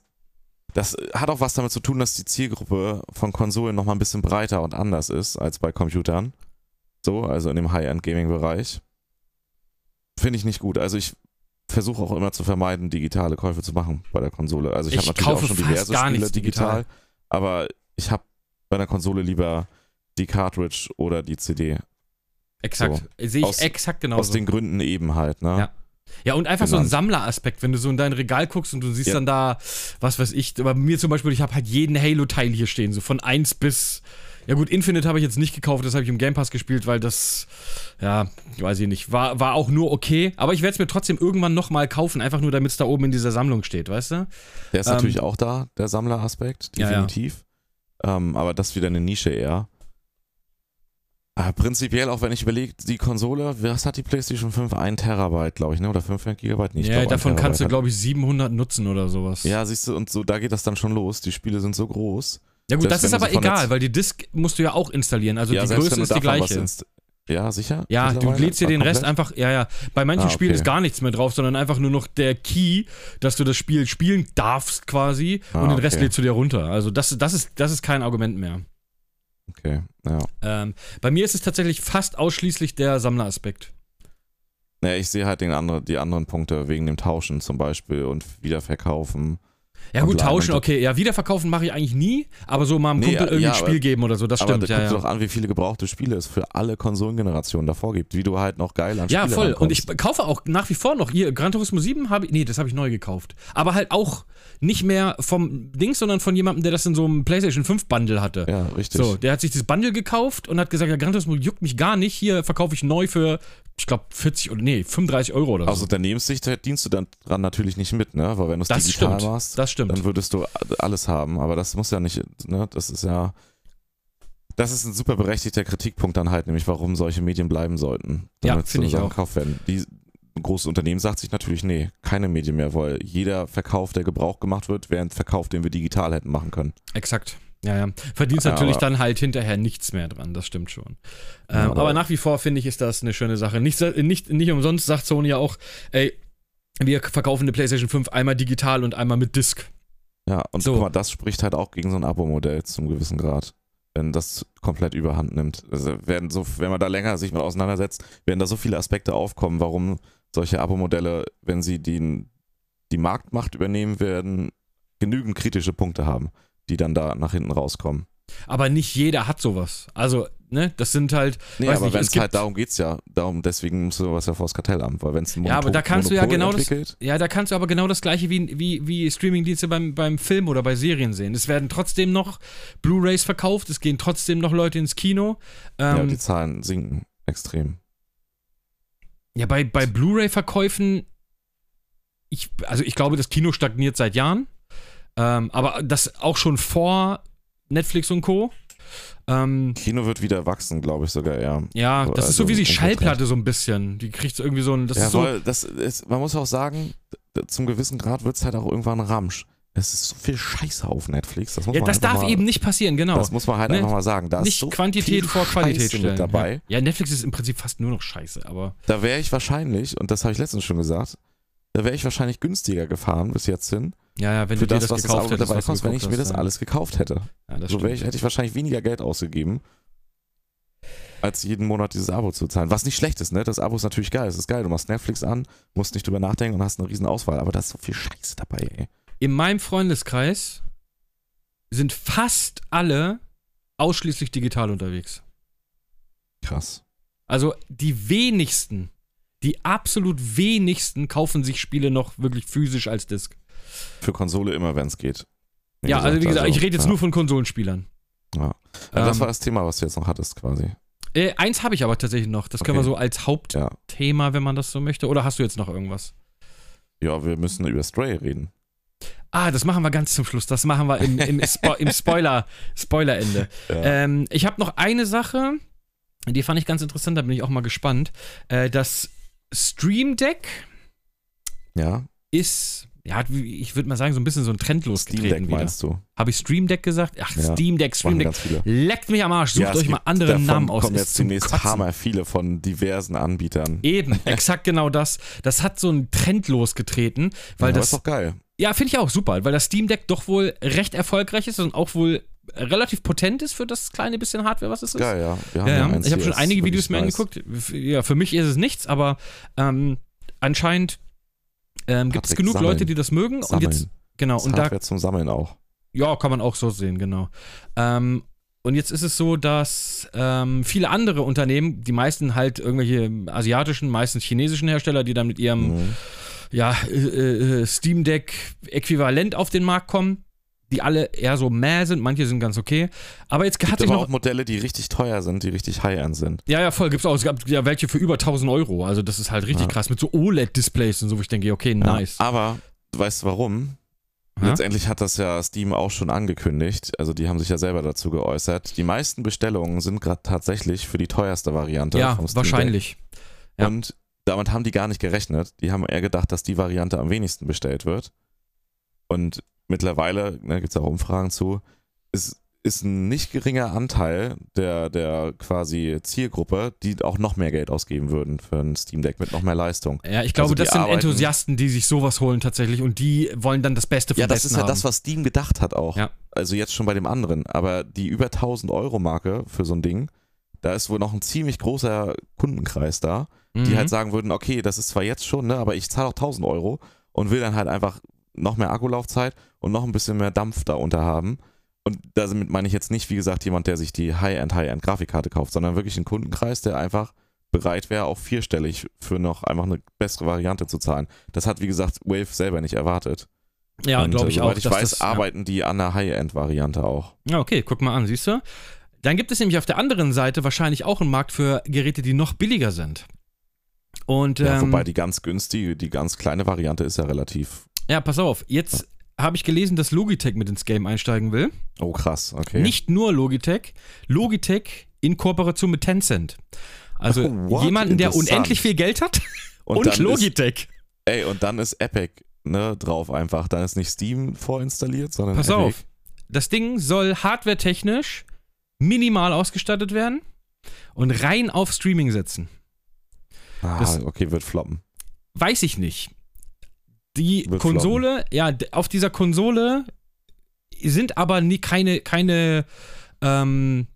das hat auch was damit zu tun, dass die Zielgruppe von Konsolen nochmal ein bisschen breiter und anders ist als bei Computern. So, also in dem High-End-Gaming-Bereich. Finde ich nicht gut. Also ich versuche auch immer zu vermeiden, digitale Käufe zu machen bei der Konsole. Also ich, Ich habe natürlich auch schon diverse gar Spiele digital, digital. aber ich habe bei der Konsole lieber die Cartridge oder die CD. Exakt. Sehe ich Aus- exakt Aus genauso. den Gründen eben halt, ne? Ja. Ja, und einfach so ein genannt. Sammleraspekt, wenn du so in dein Regal guckst und du siehst Ja. dann da, was weiß ich, bei mir zum Beispiel, ich habe halt jeden Halo-Teil hier stehen, so von 1 bis, Ja gut, Infinite habe ich jetzt nicht gekauft, das habe ich im Game Pass gespielt, weil das, ja, weiß ich nicht, war, war auch nur okay. Aber ich werde es mir trotzdem irgendwann nochmal kaufen, einfach nur damit es da oben in dieser Sammlung steht, weißt du? Der ist Ähm, natürlich auch da, der Sammleraspekt, Ja, ja. definitiv. Ähm, aber das ist wieder eine Nische eher. Aber prinzipiell, auch wenn ich überlege, die Konsole, was hat die PlayStation 5? 1 Terabyte, glaube ich, ne? Oder 500 Gigabyte? Nee, ich ja, glaub, davon kannst du, glaube ich, 700 nutzen oder sowas. Ja, siehst du, und so, da geht das dann schon los. Die Spiele sind so groß. Ja gut, das wenn ist aber egal, weil die Disk musst du ja auch installieren. Also ja, die Größe ist die gleiche. Ja, sicher? Ja, du lädst dir den Rest einfach, ja, ja. Bei manchen Ah, Spielen okay. ist gar nichts mehr drauf, sondern einfach nur noch der Key, dass du das Spiel spielen darfst quasi Ah, und den Rest okay. lädst du dir runter. Also das, das, ist, das ist kein Argument mehr. Okay, ja. Ähm, bei mir ist es tatsächlich fast ausschließlich der Sammleraspekt. Naja, ich sehe halt den anderen, die anderen Punkte wegen dem Tauschen zum Beispiel und Wiederverkaufen. Ja gut, tauschen, okay. Ja, wiederverkaufen mache ich eigentlich nie, aber so mal einem Nee, Kumpel ja, irgendwie ein aber- Spiel geben oder so, das Aber stimmt, da ja, guck dir ja. doch an, wie viele gebrauchte Spiele es für alle Konsolengenerationen davor gibt, wie du halt noch geil an Ja, Spiele voll. Und ich rankommst. kaufe auch nach wie vor noch hier Gran Turismo 7 habe ich nee, das habe ich neu gekauft. Aber halt auch nicht mehr vom Dings, sondern von jemandem, der das in so einem PlayStation 5 Bundle hatte. Ja, richtig. So, der hat sich das Bundle gekauft und hat gesagt, ja, Gran Turismo juckt mich gar nicht. Hier verkaufe ich neu für, ich glaube, 40 oder nee, 35 Euro oder Aus so. Unternehmenssicht dienst du dann dran natürlich nicht mit, ne? Weil wenn du es Das digital stimmt. machst, Das stimmt. dann würdest du alles haben. Aber das muss ja nicht, ne? Das ist ja. Das ist ein super berechtigter Kritikpunkt dann halt, nämlich warum solche Medien bleiben sollten. Ja, damit finde ich auch. gekauft werden. Die ein großes Unternehmen sagt sich natürlich, nee, keine Medien mehr, weil jeder Verkauf, der Gebrauch gemacht wird, wäre ein Verkauf, den wir digital hätten machen können. Exakt. Ja, ja. Verdienst Ja, natürlich dann halt hinterher nichts mehr dran, das stimmt schon. Ja, Ähm, aber- aber, nach wie vor finde ich, ist das eine schöne Sache. Nicht, nicht, nicht umsonst sagt Sony ja auch, ey, wir verkaufen eine PlayStation 5 einmal digital und einmal mit Disc. Ja, und So. guck mal, das spricht halt auch gegen so ein Abo-Modell zum gewissen Grad. Wenn das komplett überhand nimmt. Also werden so, wenn man da länger sich mit auseinandersetzt, werden da so viele Aspekte aufkommen, warum solche Abo-Modelle, wenn sie den, die Marktmacht übernehmen werden, genügend kritische Punkte haben, die dann da nach hinten rauskommen. Aber nicht jeder hat sowas. Also, ne, das sind halt, Nee, aber wenn es halt darum geht's ja, darum, deswegen musst du was ja vor das Kartellamt, weil wenn es Ja, aber Monopol- da kannst du ja Monopol genau das- ja, da kannst du aber genau das gleiche wie, wie, wie Streamingdienste beim, beim Film oder bei Serien sehen. Es werden trotzdem noch Blu-Rays verkauft, es gehen trotzdem noch Leute ins Kino. ja, Ähm, die Zahlen sinken extrem. Ja, bei, bei Blu-ray-Verkäufen, ich, also ich glaube, das Kino stagniert seit Jahren. Ähm, aber das auch schon vor Netflix und Co. Ähm, Kino wird wieder wachsen, glaube ich sogar eher. ja, das ist so Also wie die Schallplatte so ein bisschen. Die kriegt irgendwie so ein. Das ja, ist so. weil das ist, man muss auch sagen, zum gewissen Grad wird es halt auch irgendwann Ramsch. Es ist so viel Scheiße auf Netflix. Das muss Ja, man das darf mal, eben nicht passieren, genau. Das muss man halt Ne? einfach mal sagen. Da ist nicht so Quantität vor Qualität Scheiße stellen. mit dabei. Ja. ja, Netflix ist im Prinzip fast nur noch Scheiße, aber. Da wäre ich wahrscheinlich, und das habe ich letztens schon gesagt, da wäre ich wahrscheinlich günstiger gefahren bis jetzt hin, Ja, ja, wenn für du dir das, das, was das gekauft hättest, dabei kostet, wenn ich mir das ja. alles gekauft hätte. Ja, das so wäre ich, stimmt. hätte ich wahrscheinlich weniger Geld ausgegeben, als jeden Monat dieses Abo zu zahlen. Was nicht schlecht ist, ne? Das Abo ist natürlich geil. Es ist geil. Du machst Netflix an, musst nicht drüber nachdenken und hast eine riesen Auswahl. Aber da ist so viel Scheiße dabei, ey. In meinem Freundeskreis sind fast alle ausschließlich digital unterwegs. Krass. Also die wenigsten, die absolut wenigsten kaufen sich Spiele noch wirklich physisch als Disc. Für Konsole immer, wenn es geht. ja, also wie gesagt, ich rede jetzt ja. nur von Konsolenspielern. Ja. Ja, das Ähm, war das Thema, was du jetzt noch hattest, quasi. Äh, eins habe ich aber tatsächlich noch. Das können wir Okay. so als Hauptthema, Ja. wenn man das so möchte. Oder hast du jetzt noch irgendwas? Ja, wir müssen über Stray reden. Ah, das machen wir ganz zum Schluss. Das machen wir im, im, Spo im Spoiler, Spoilerende. Ja. Ähm, ich habe noch eine Sache, die fand ich ganz interessant, da bin ich auch mal gespannt. Äh, das Stream Deck ja, ist, ja, ich würde mal sagen, so ein bisschen so ein Trend Steam losgetreten Deck wieder. meinst du? Habe ich Stream Deck gesagt? Ach, Ja, Steam Deck, Stream Deck. Leckt mich am Arsch. Sucht Ja, euch mal andere Namen aus. kommen jetzt demnächst Kotzen. hammer viele von diversen Anbietern. Eben, exakt genau das. Das hat so einen Trend losgetreten, weil ja, das ist doch geil. Ja, finde ich auch super, weil das Steam Deck doch wohl recht erfolgreich ist und auch wohl relativ potent ist für das kleine bisschen Hardware, was es ist. Geil, ja. Ja, ja. eins Ich habe schon einige Videos mir nice. angeguckt. Ja, für mich ist es nichts, aber ähm, anscheinend ähm, gibt es genug sammeln. Leute, die das mögen. Und Sammeln. jetzt, genau, Das und da Hardware zum Sammeln auch. ja, kann man auch so sehen, genau. Ähm, und jetzt ist es so, dass ähm, viele andere Unternehmen, die meisten halt irgendwelche asiatischen, meistens chinesischen Hersteller, die dann mit ihrem Mhm. ja, äh, äh, Steam Deck Äquivalent auf den Markt kommen, die alle eher so mäh sind, manche sind ganz okay. Aber jetzt hat sich noch. auch Modelle, die richtig teuer sind, die richtig high-end sind. Ja, ja, voll, gibt's auch. Es gab ja welche für über 1000 Euro. Also, das ist halt richtig Ja. krass mit so OLED-Displays und so, wo ich denke, okay, nice. Ja, aber weißt du warum? Ja? Letztendlich hat das ja Steam auch schon angekündigt. Also die haben sich ja selber dazu geäußert. Die meisten Bestellungen sind gerade tatsächlich für die teuerste Variante. Ja, wahrscheinlich. Und damit haben die gar nicht gerechnet. Die haben eher gedacht, dass die Variante am wenigsten bestellt wird. Und mittlerweile, ne, gibt es auch Umfragen zu, ist, ist ein nicht geringer Anteil der, der quasi Zielgruppe, die auch noch mehr Geld ausgeben würden für ein Steam Deck mit noch mehr Leistung. Ja, ich glaube, Also das sind arbeiten- Enthusiasten, die sich sowas holen tatsächlich und die wollen dann das Beste vom Ja, das Besten ist ja haben. das, was Steam gedacht hat auch. Ja. Also jetzt schon bei dem anderen. Aber die über 1000 Euro Marke für so ein Ding, da ist wohl noch ein ziemlich großer Kundenkreis da, die Mhm. halt sagen würden, okay, das ist zwar jetzt schon, ne, aber ich zahle auch 1000 Euro und will dann halt einfach noch mehr Akkulaufzeit und noch ein bisschen mehr Dampf darunter haben. Und damit meine ich jetzt nicht, wie gesagt, jemand, der sich die High-End, High-End-Grafikkarte kauft, sondern wirklich einen Kundenkreis, der einfach bereit wäre, auch vierstellig für noch einfach eine bessere Variante zu zahlen. Das hat, wie gesagt, Wave selber nicht erwartet. ja, Und, glaube äh, ich auch. Ich weiß, das, ja. arbeiten die an der High-End-Variante auch. Ja, okay, guck mal an, siehst du? Dann gibt es nämlich auf der anderen Seite wahrscheinlich auch einen Markt für Geräte, die noch billiger sind. Und Ja, ähm, wobei die ganz günstige, die ganz kleine Variante ist ja relativ. Ja, pass auf, jetzt habe ich gelesen, dass Logitech mit ins Game einsteigen will. Oh, krass, okay. Nicht nur Logitech, Logitech in Kooperation mit Tencent. Also Oh, jemanden, der unendlich viel Geld hat und, Ist, Logitech. ey, und dann ist Epic ne, drauf einfach. Dann ist nicht Steam vorinstalliert, sondern Pass Epic. auf, das Ding soll hardwaretechnisch minimal ausgestattet werden und rein auf Streaming setzen. Ah, Das- okay, wird floppen. Weiß ich nicht. Die Wird Konsole, ja, d- auf dieser Konsole sind aber nie keine, keine, ähm,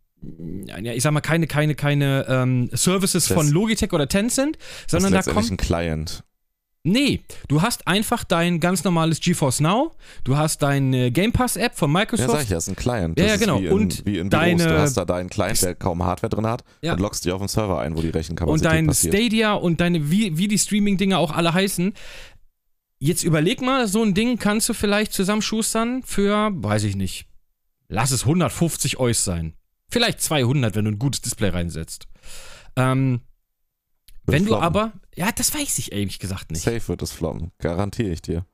ja, ich sag mal, keine, keine, keine ähm, Services Das- von Logitech oder Tencent, sondern da das ist kommt. letztendlich ein Client. Nee, du hast einfach dein ganz normales GeForce Now, du hast deine Game Pass App von Ja, Microsoft. sag ich ja, ist ein Client. Ja, Das ja, ist genau. Wie in, Und wie in deine- Büros. Du hast da deinen Client, der kaum Hardware drin hat Ja. und loggst dich auf den Server ein, wo die und Rechenkapazität dein passiert. Stadia und deine, wie, wie die Streaming-Dinger auch alle heißen. Jetzt überleg mal, so ein Ding kannst du vielleicht zusammenschustern für, weiß ich nicht, lass es 150 Eus sein. Vielleicht 200, wenn du ein gutes Display reinsetzt. Ähm, wenn du floppen. aber, ja, das weiß ich ehrlich gesagt nicht. Safe wird es floppen. Garantiere ich dir.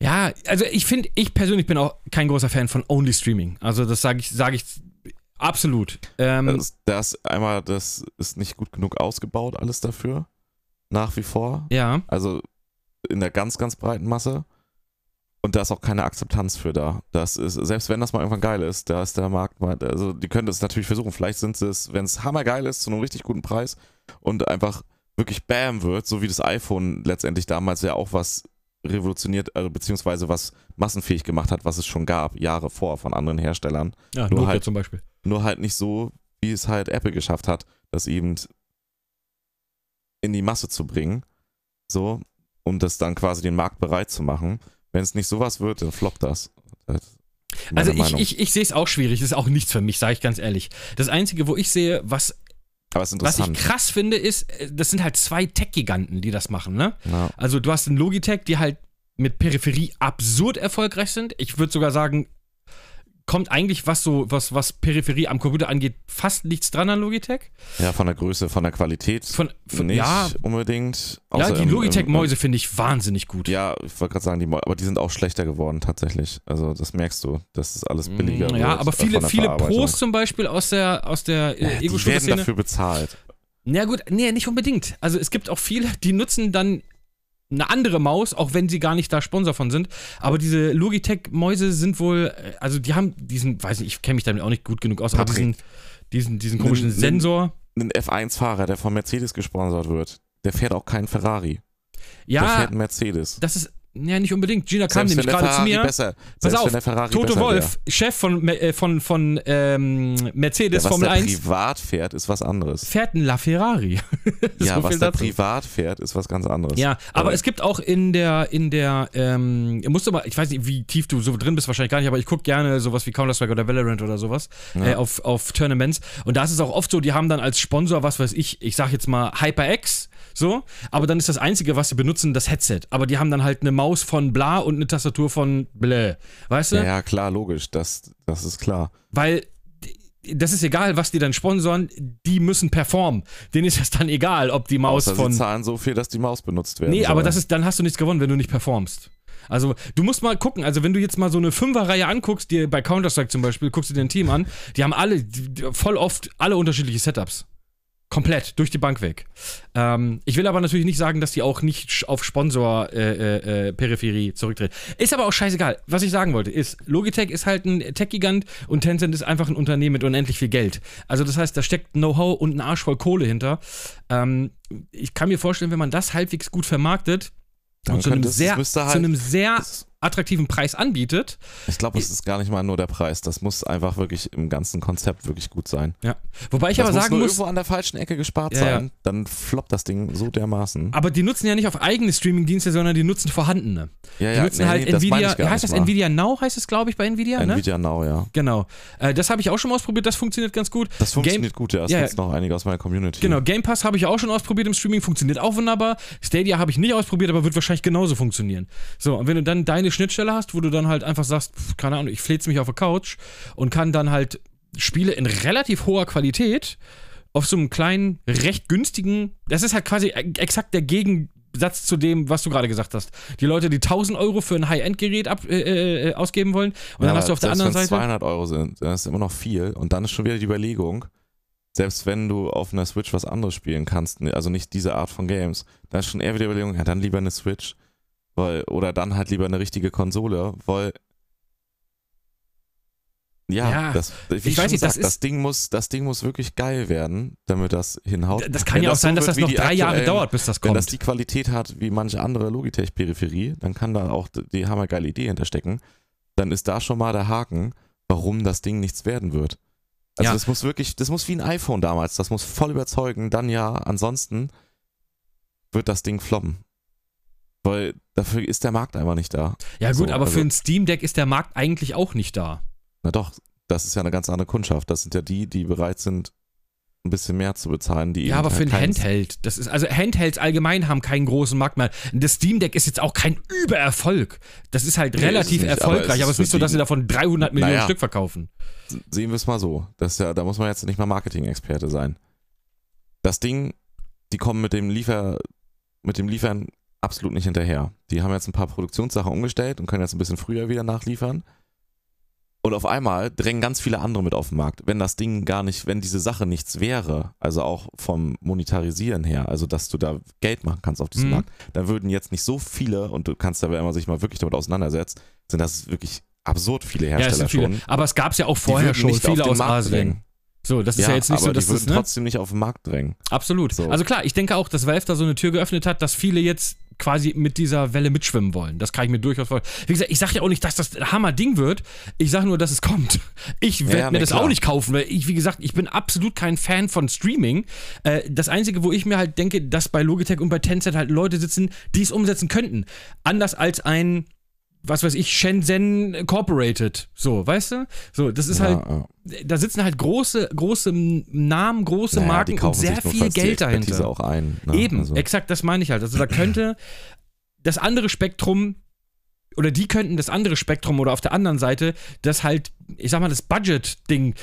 Ja, also ich finde, ich persönlich bin auch kein großer Fan von Only Streaming. Also das sage ich, sage ich absolut. Ähm, Das, das einmal, das ist nicht gut genug ausgebaut, alles dafür. Nach wie vor. ja, Also in der ganz, ganz breiten Masse. Und da ist auch keine Akzeptanz für da. Das ist, selbst wenn das mal irgendwann geil ist, da ist der Markt mal, also die können das natürlich versuchen. Vielleicht sind sie es, wenn es hammergeil ist, zu einem richtig guten Preis und einfach wirklich Bam wird, so wie das iPhone letztendlich damals ja auch was revolutioniert, also beziehungsweise was massenfähig gemacht hat, was es schon gab, Jahre vor von anderen Herstellern. ja Nur Nokia halt- zum Beispiel. Nur halt nicht so, wie es halt Apple geschafft hat, das eben in die Masse zu bringen. So, um das dann quasi den Markt bereit zu machen. Wenn es nicht sowas wird, dann floppt das. das Also ich, Meinung. ich, ich sehe es auch schwierig. Das ist auch nichts für mich, sage ich ganz ehrlich. Das Einzige, wo ich sehe, was, was ich krass finde, ist, äh, das sind halt zwei Tech-Giganten, die das machen, ne? ja. Also du hast einen Logitech, die halt mit Peripherie absurd erfolgreich sind. Ich würde sogar sagen, kommt eigentlich, was so, was, was Peripherie am Computer angeht, fast nichts dran an Logitech. ja, von der Größe, von der Qualität Von, von nicht ja, unbedingt. ja, die Logitech-Mäuse finde ich wahnsinnig gut. Ja, ich wollte gerade sagen, die, Mäu- aber die sind auch schlechter geworden tatsächlich. Also das merkst du, das alles billiger Mm, wird. Ja, aber äh, viele, viele. Pros zum Beispiel aus der, aus der ja, äh, die werden dafür bezahlt. Ja gut, nee, nicht unbedingt. Also es gibt auch viele, die nutzen dann eine andere Maus, auch wenn sie gar nicht da Sponsor von sind. Aber diese Logitech-Mäuse sind wohl, äh, also die haben diesen, weiß nicht, ich kenne mich damit auch nicht gut genug aus, aber Patrick. diesen, diesen, diesen komischen nimm- Sensor. Ein F1-Fahrer, der von Mercedes gesponsert wird, der fährt auch keinen Ferrari. Der Ja, fährt einen Mercedes. das ist, ja, nicht unbedingt. Gina kam Selbst nämlich der gerade zu mir. besser, Pass auf, der Toto Wolf, Chef von, äh, von, von ähm, Wär. Mercedes Ja, was Formel der 1, privat fährt, ist was anderes. fährt ein LaFerrari. ja, So was der dazu. privat fährt, ist was ganz anderes. Ja, aber Aber- es gibt auch in der, in der, ähm, musst du mal, ich weiß nicht, wie tief du so drin bist, wahrscheinlich gar nicht, aber ich gucke gerne sowas wie Counter-Strike oder Valorant oder sowas Ja. äh, auf, auf Tournaments. Und da ist es auch oft so, die haben dann als Sponsor, was weiß ich, ich sag jetzt mal HyperX, so, aber dann ist das Einzige, was sie benutzen, das Headset. Aber die haben dann halt eine Maus von bla und eine Tastatur von blä. Weißt du? Ja, ja, klar, logisch, das, das ist klar. Weil das ist egal, was die dann sponsoren, die müssen performen. Denen ist das dann egal, ob die Maus Außer von. sie zahlen so viel, dass die Maus benutzt werden Nee, soll. aber das ist, dann hast du nichts gewonnen, wenn du nicht performst. Also, du musst mal gucken, also wenn du jetzt mal so eine Fünferreihe anguckst, dir bei Counter-Strike zum Beispiel, guckst du dir ein Team an, die haben alle, die, voll oft alle unterschiedliche Setups. Komplett, durch die Bank weg. Ähm, ich will aber natürlich nicht sagen, dass die auch nicht auf Sponsor-Peripherie äh, Peripherie zurücktreten. Ist aber auch scheißegal. Was ich sagen wollte, ist, Logitech ist halt ein Tech-Gigant und Tencent ist einfach ein Unternehmen mit unendlich viel Geld. Also das heißt, da steckt Know-how und ein Arsch voll Kohle hinter. Ähm, ich kann mir vorstellen, wenn man das halbwegs gut vermarktet Dann und zu einem, könnte es- sehr, müsste zu halt- einem sehr attraktiven Preis anbietet, Ich glaube, es ist gar nicht mal nur der Preis. Das muss einfach wirklich im ganzen Konzept wirklich gut sein. Ja. Wobei ich das aber muss sagen nur muss, irgendwo an der falschen Ecke gespart Ja, ja. sein. Dann floppt das Ding so dermaßen. aber die nutzen ja nicht auf eigene Streaming-Dienste, sondern die nutzen vorhandene. Ja, Die nutzen halt das meine Nvidia, ich gar heißt das mal. Nvidia Now, heißt es glaube ich bei Nvidia, ne? Nvidia Now, ja. Genau. Äh, das habe ich auch schon mal ausprobiert, das funktioniert ganz gut. Das funktioniert gut, ja. Das Ja, ja. nutzen noch einige aus meiner Community. Genau, Game Pass habe ich auch schon ausprobiert im Streaming, funktioniert auch wunderbar. Stadia habe ich nicht ausprobiert, aber wird wahrscheinlich genauso funktionieren. So, und wenn du dann deine Schnittstelle hast, wo du dann halt einfach sagst, pf, keine Ahnung, ich flitz mich auf der Couch und kann dann halt Spiele in relativ hoher Qualität auf so einem kleinen, recht günstigen, das ist halt quasi e- exakt der Gegensatz zu dem, was du gerade gesagt hast. Die Leute, die 1000 Euro für ein High-End-Gerät ab- äh, äh, ausgeben wollen und dann Ja, hast du auf der anderen Seite... 200 Euro sind, dann ist immer noch viel. Und dann ist schon wieder die Überlegung, selbst wenn du auf einer Switch was anderes spielen kannst, ne, also nicht diese Art von Games, dann ist schon eher wieder die Überlegung, ja, dann lieber eine Switch. Weil, oder dann halt lieber eine richtige Konsole, weil. Ja, Ja, das, wie ich weiß nicht, das sag, das, ist- Ding muss, das Ding muss wirklich geil werden, damit das hinhaut. Das kann Wenn ja auch so sein, dass das noch drei Jahre dauert, bis das Wenn kommt. das die Qualität hat wie manche andere Logitech-Peripherie, dann kann da auch die hammergeile Idee hinterstecken. Dann ist da schon mal der Haken, warum das Ding nichts werden wird. Also Ja. das muss wirklich, das muss wie ein iPhone damals, das muss voll überzeugen, dann ja, ansonsten wird das Ding floppen. Weil dafür ist der Markt einfach nicht da. Ja gut, So, aber also- für ein Steam Deck ist der Markt eigentlich auch nicht da. Na doch, das ist ja eine ganz andere Kundschaft. Das sind ja die, die bereit sind, ein bisschen mehr zu bezahlen. Die Ja, aber für ein Handheld, das ist also Handhelds allgemein haben keinen großen Markt mehr. Das Steam Deck ist jetzt auch kein Übererfolg. Das ist halt Nee, ist relativ nicht, aber erfolgreich, aber es ist ist nicht so, dass sie davon 300 Millionen Naja. Stück verkaufen. sehen wir es mal so. Das ist ja, da muss man jetzt nicht mal Marketing-Experte sein. Das Ding, die kommen mit dem Liefer, mit dem Liefern absolut nicht hinterher. Die haben jetzt ein paar Produktionssachen umgestellt und können jetzt ein bisschen früher wieder nachliefern. Und auf einmal drängen ganz viele andere mit auf den Markt. Wenn das Ding gar nicht, wenn diese Sache nichts wäre, also auch vom Monetarisieren her, also dass du da Geld machen kannst auf diesem Mhm. Markt, dann würden jetzt nicht so viele, und du kannst aber, wenn man sich mal wirklich damit auseinandersetzt, sind das wirklich absurd viele Ja, Hersteller sind viele. schon. Aber es gab es ja auch vorher schon viele den aus Markt Asien. drängen. So, das ist ja, jetzt nicht so, dass die würden das, ne? trotzdem nicht auf den Markt drängen. Absolut. So. Also klar, ich denke auch, dass Valve da so eine Tür geöffnet hat, dass viele jetzt quasi mit dieser Welle mitschwimmen wollen. Das kann ich mir durchaus vorstellen. Wie gesagt, ich sage ja auch nicht, dass das ein Hammer-Ding wird. Ich sage nur, dass es kommt. Ich werde Ja, mir das klar. auch nicht kaufen, weil ich, wie gesagt, ich bin absolut kein Fan von Streaming. Äh, das Einzige, wo ich mir halt denke, dass bei Logitech und bei Tencent halt Leute sitzen, die es umsetzen könnten. Anders als ein was weiß ich, Shenzhen Corporated. So, weißt du? So, das ist halt, ja, da sitzen halt große, große Namen, große Naja, Marken und sehr viel Geld dahinter. auch ein. Ne? Eben, Also, exakt, das meine ich halt. Also da könnte das andere Spektrum oder die könnten das andere Spektrum oder auf der anderen Seite das halt, ich sag mal, das Budget-Ding,